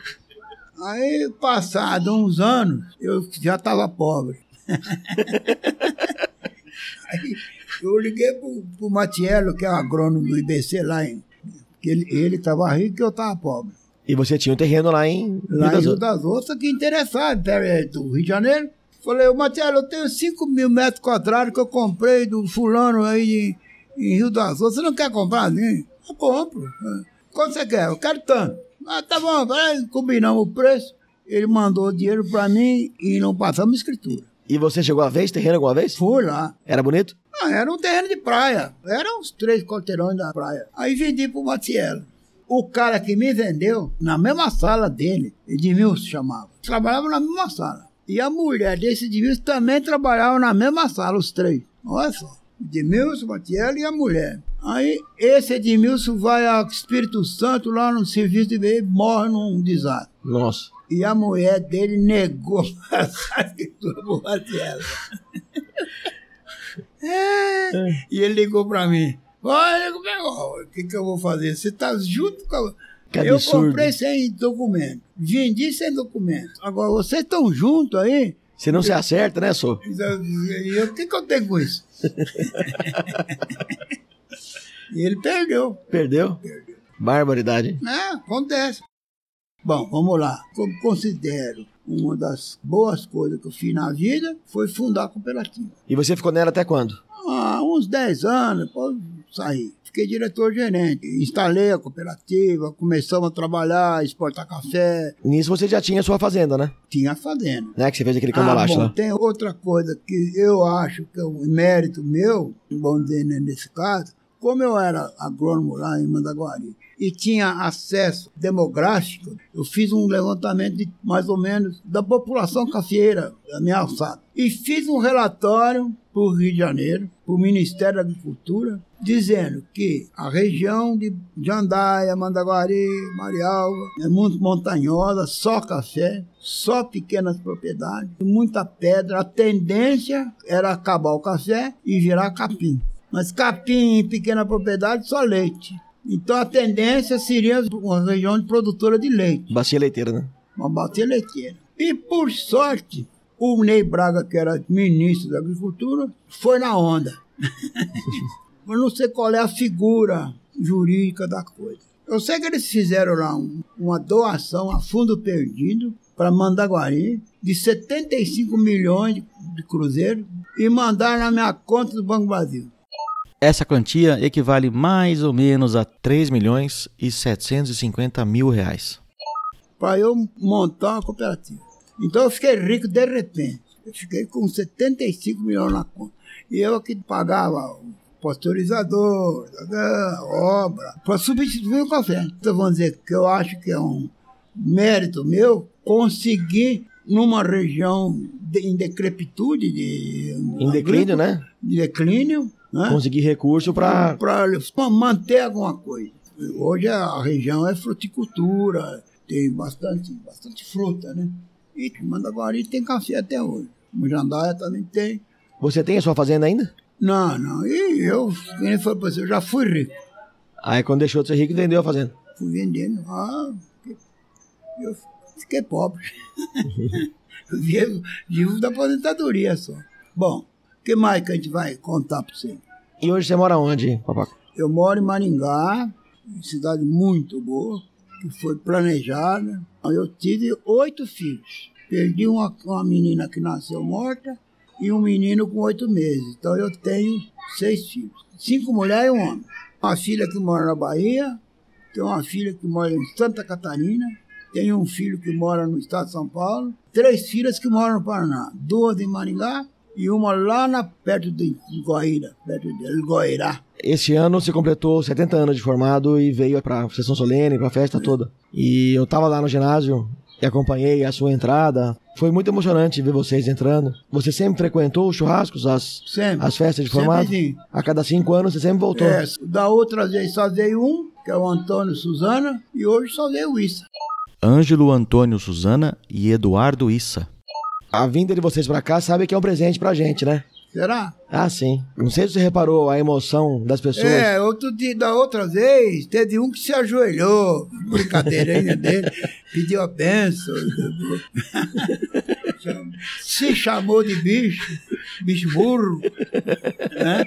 Aí, passado uns anos, eu já estava pobre. aí, eu liguei pro, pro Matiello, que é agrônomo do IBC lá em. Que ele, ele tava rico e eu tava pobre. E você tinha um terreno lá em Lá em Rio das Ostras, que interessado, perto do Rio de Janeiro. Falei, ô Matiello, eu tenho 5 mil metros quadrados que eu comprei do fulano aí em, em Rio das Ostras. Você não quer comprar? Né? Eu compro. Quanto você quer? Eu quero tanto. Ah, tá bom, peraí, combinamos o preço. Ele mandou o dinheiro pra mim e não passamos escritura. E você chegou a ver esse terreno alguma vez? Fui lá. Era bonito? Ah, era um terreno de praia. Era uns três quarteirões da praia. Aí vendi pro Matiello. O cara que me vendeu, na mesma sala dele, Edmilson chamava, trabalhava na mesma sala. E a mulher desse Edmilson também trabalhava na mesma sala, os três. Olha só. Edmilson, Matiello e a mulher. Aí esse Edmilson vai ao Espírito Santo lá no serviço de veio e morre num desastre. Nossa. E a mulher dele negou essa escritura pro Matiello. É. E ele ligou pra mim. Olha, como é- o que, que eu vou fazer? Você tá junto com a... Que Eu comprei sem documento. Vendi sem documento. Agora, vocês estão juntos aí? Se não se acerta, né, só? E eu, o que, que eu tenho com isso? e ele perdeu. Perdeu? Barbaridade. É, acontece. Bom, vamos lá. Como considero uma das boas coisas que eu fiz na vida foi fundar a cooperativa. E você ficou nela até quando? Há uns 10 anos, saí. Fiquei diretor-gerente. Instalei a cooperativa, começamos a trabalhar, exportar café. Nisso você já tinha sua fazenda, né? Tinha fazenda. Né? Que você fez aquele Ah, cambalacho bom, lá. tem outra coisa que eu acho que é um mérito meu, vamos dizer né, nesse caso, como eu era agrônomo lá em Mandaguari e tinha acesso demográfico, eu fiz um levantamento de mais ou menos da população minha alçada. E fiz um relatório para o Rio de Janeiro, para o Ministério da Agricultura, dizendo que a região de Jandaia, Mandaguari, Marialva é muito montanhosa, só café, só pequenas propriedades, muita pedra. A tendência era acabar o café e virar capim. Mas capim em pequena propriedade, só leite. Então a tendência seria uma região de produtora de leite Bacia leiteira, né? uma bacia leiteira. E por sorte, o Ney Braga, que era ministro da Agricultura, foi na onda. Eu não sei qual é a figura jurídica da coisa. Eu sei que eles fizeram lá um- uma doação a fundo perdido para Mandaguari de 75 milhões de, de cruzeiros e mandaram na minha conta do Banco Brasil. Essa quantia equivale mais ou menos a 3 milhões e 750 mil reais. para eu montar uma cooperativa. Então eu fiquei rico de repente. Eu fiquei com 75 milhões na conta. E eu que pagava o pasteurizador, a obra, para substituir o café. Então vamos dizer que eu acho que é um mérito meu conseguir numa região de, em decrepitude, de, Em declínio, né? de declínio, né? Conseguir recurso pra. para manter alguma coisa. Hoje a região é fruticultura, tem bastante, bastante fruta, né? E Mandaguari tem café até hoje. Mujandaia também tem. Você tem a sua fazenda ainda? Não, não. E eu, pra você, eu já fui rico. Aí quando deixou de ser rico, vendeu a fazenda. Fui vendendo. Ah, eu fiquei pobre. Vivo, vivo da aposentadoria só. Bom, que mais que a gente vai contar para você? E hoje você mora onde, papaco? Eu moro em Maringá, cidade muito boa, que foi planejada. Eu tive oito filhos. Perdi uma, uma menina que nasceu morta e um menino com oito meses. Então eu tenho seis filhos. Cinco mulheres e um homem. Uma filha que mora na Bahia, tenho uma filha que mora em Santa Catarina, tenho um filho que mora no estado de São Paulo, três filhas que moram no Paraná, duas em Maringá e uma lá na, perto de Guaíra, perto de Goiará. Esse ano você completou 70 anos de formado e veio pra sessão solene, pra festa toda. E eu tava lá no ginásio e acompanhei a sua entrada. Foi muito emocionante ver vocês entrando. Você sempre frequentou os churrascos, as, Sempre. as festas de Sempre formado? sim. A cada cinco anos você sempre voltou. É, da outra vez só veio um, que é o Antônio Suzana, e hoje só veio o Issa. Ângelo Antônio Suzana e Eduardo Issa. A vinda de vocês pra cá sabe que é um presente pra gente, né? Será? Ah, sim. Não sei se você reparou a emoção das pessoas. É, outro dia, da outra vez, teve um que se ajoelhou, brincadeirinha dele, pediu a benção. se chamou de bicho, bicho burro. Né?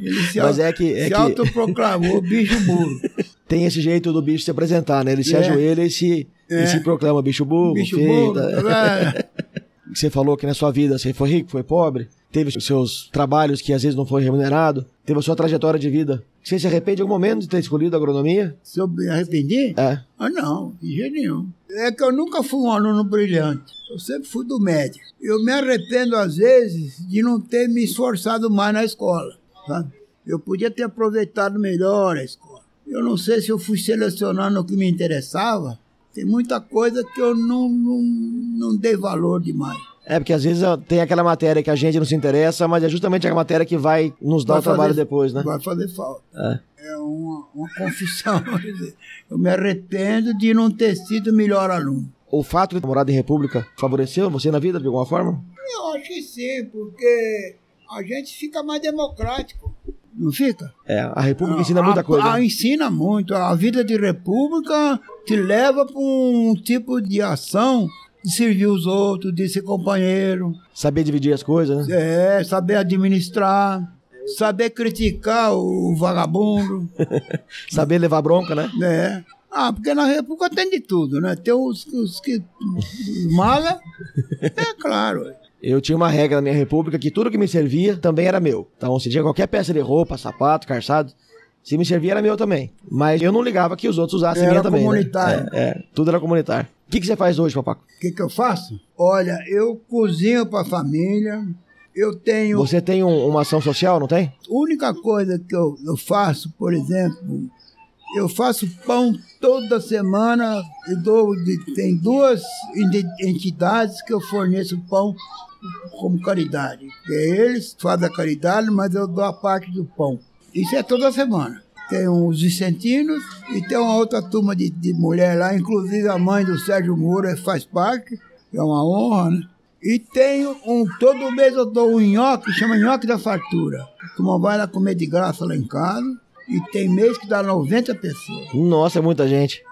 Ele se, Mas é que- é se que- autoproclamou bicho burro. Tem esse jeito do bicho se apresentar, né? Ele se É. ajoelha e se, É. e se proclama bicho burro, bicho feio, burro. é. Você falou que na sua vida você foi rico, foi pobre, teve os seus trabalhos que às vezes não foi remunerado, teve a sua trajetória de vida. Você se arrepende em algum momento de ter escolhido a agronomia? Se eu me arrependi? É. Ah, não, de jeito nenhum. É que eu nunca fui um aluno brilhante. Eu sempre fui do médio. Eu me arrependo, às vezes, de não ter me esforçado mais na escola. Sabe? Eu podia ter aproveitado melhor a escola. Eu não sei se eu fui selecionando o que me interessava. Tem muita coisa que eu não, não, não dei valor demais. É, porque às vezes tem aquela matéria que a gente não se interessa, mas é justamente a matéria que vai nos dar Vai o trabalho fazer- depois, né? Vai fazer falta. É. É uma, uma confissão. quer dizer, eu me arrependo de não ter sido melhor aluno. O fato de morado em república favoreceu você na vida de alguma forma? Eu acho que sim, porque a gente fica mais democrático. Não fica? É, a república ensina muita A- coisa. a- né? ensina muito. A vida de república te leva para um tipo de ação de servir os outros, de ser companheiro, Saber dividir as coisas, né? é, saber administrar, saber criticar o vagabundo. Saber levar bronca, né? É. Ah, porque na República tem de tudo, né? Tem os, os que mala, é claro. Eu tinha uma regra na minha república que tudo que me servia também era meu. Então, se tinha qualquer peça de roupa, sapato, calçado, se me servia era meu também. Mas eu não ligava que os outros usassem Era minha também. né? comunitário. É, é, tudo era comunitário. O que, que você faz hoje, papaco? O que, que eu faço? Olha, eu cozinho para a família, eu tenho. Você tem um- uma ação social, não tem? A única coisa que eu, eu faço, por exemplo, eu faço pão toda semana. Eu dou, tem duas enti- entidades que eu forneço pão como caridade. Eles fazem a caridade, mas eu dou a parte do pão. Isso é toda semana. Tem os Vicentinos e tem uma outra turma de, de mulher lá, inclusive a mãe do Sérgio Moura faz parte, é uma honra, né? E tem um, todo mês eu dou um nhoque, chama nhoque da fartura. A vai lá comer de graça lá em casa. E tem mês que dá 90 pessoas. Nossa, é muita gente.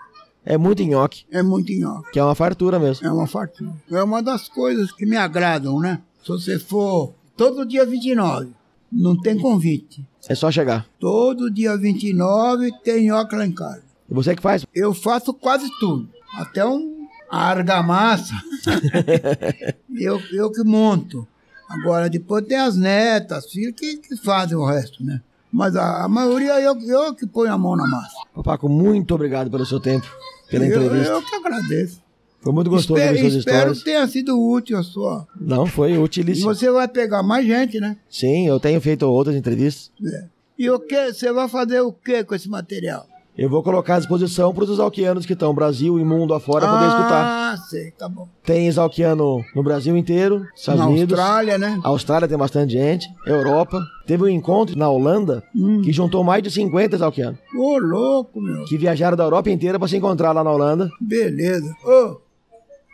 É muito nhoque, É muito nhoque. que é uma fartura mesmo. É uma fartura. É uma das coisas que me agradam, né? Se você for todo dia 29, não tem convite. É só chegar. Todo dia 29 tem nhoque lá em casa. E você que faz? Eu faço quase tudo. Até um a argamassa. eu, eu que monto. Agora, depois tem as netas, filhos que, que fazem o resto, né? Mas a, a maioria eu, eu que ponho a mão na massa. Papaco, muito obrigado pelo seu tempo, pela eu, entrevista. eu que agradeço. Foi muito gostoso espero, ouvir suas espero histórias. que tenha sido útil a sua. Não, foi E utilíssimo. você vai pegar mais gente, né? Sim, eu tenho feito outras entrevistas. É. E o que? Você vai fazer o que com esse material? Eu vou colocar à disposição para os exalquianos que estão Brasil e mundo afora poder escutar. Ah, sei, tá bom. Tem exalquiano no Brasil inteiro, Estados Na Unidos. Austrália, né? Austrália tem bastante gente, Europa. Teve um encontro na Holanda Hum. que juntou mais de 50 exalquianos, Ô, louco, meu. que viajaram da Europa inteira para se encontrar lá na Holanda. Beleza. Ô,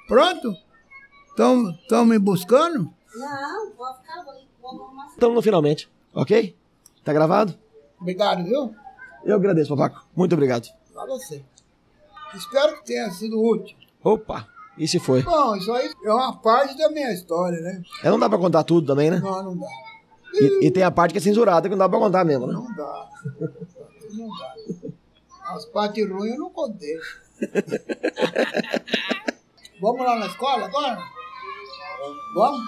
pronto? Estão me buscando? Não, pode ficar, vou, vou arrumar. Estamos no finalmente, ok? Tá gravado? Obrigado, viu? Eu agradeço, papaco. Muito obrigado. Pra você. Espero que tenha sido útil. Opa, e se foi? Bom, isso aí é uma parte da minha história, né? É, não dá pra contar tudo também, né? Não, não dá. E, e tem a parte que é censurada que não dá pra contar mesmo, né? Não dá. Não dá. As partes ruins eu não contei. Vamos lá na escola agora? Vamos?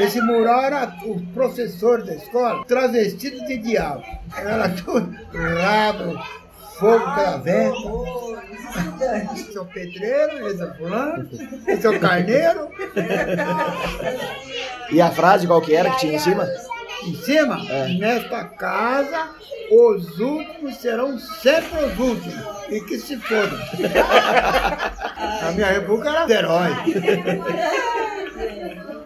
Esse mural era o professor da escola, travestido de diabo. Era tudo rabo, fogo pela venta. Esse é o pedreiro, esse é o fulano, esse é o carneiro. E a frase qual que era que tinha em cima? Em cima, nesta casa, os últimos serão sempre os últimos. E que se fodam. A minha república era herói.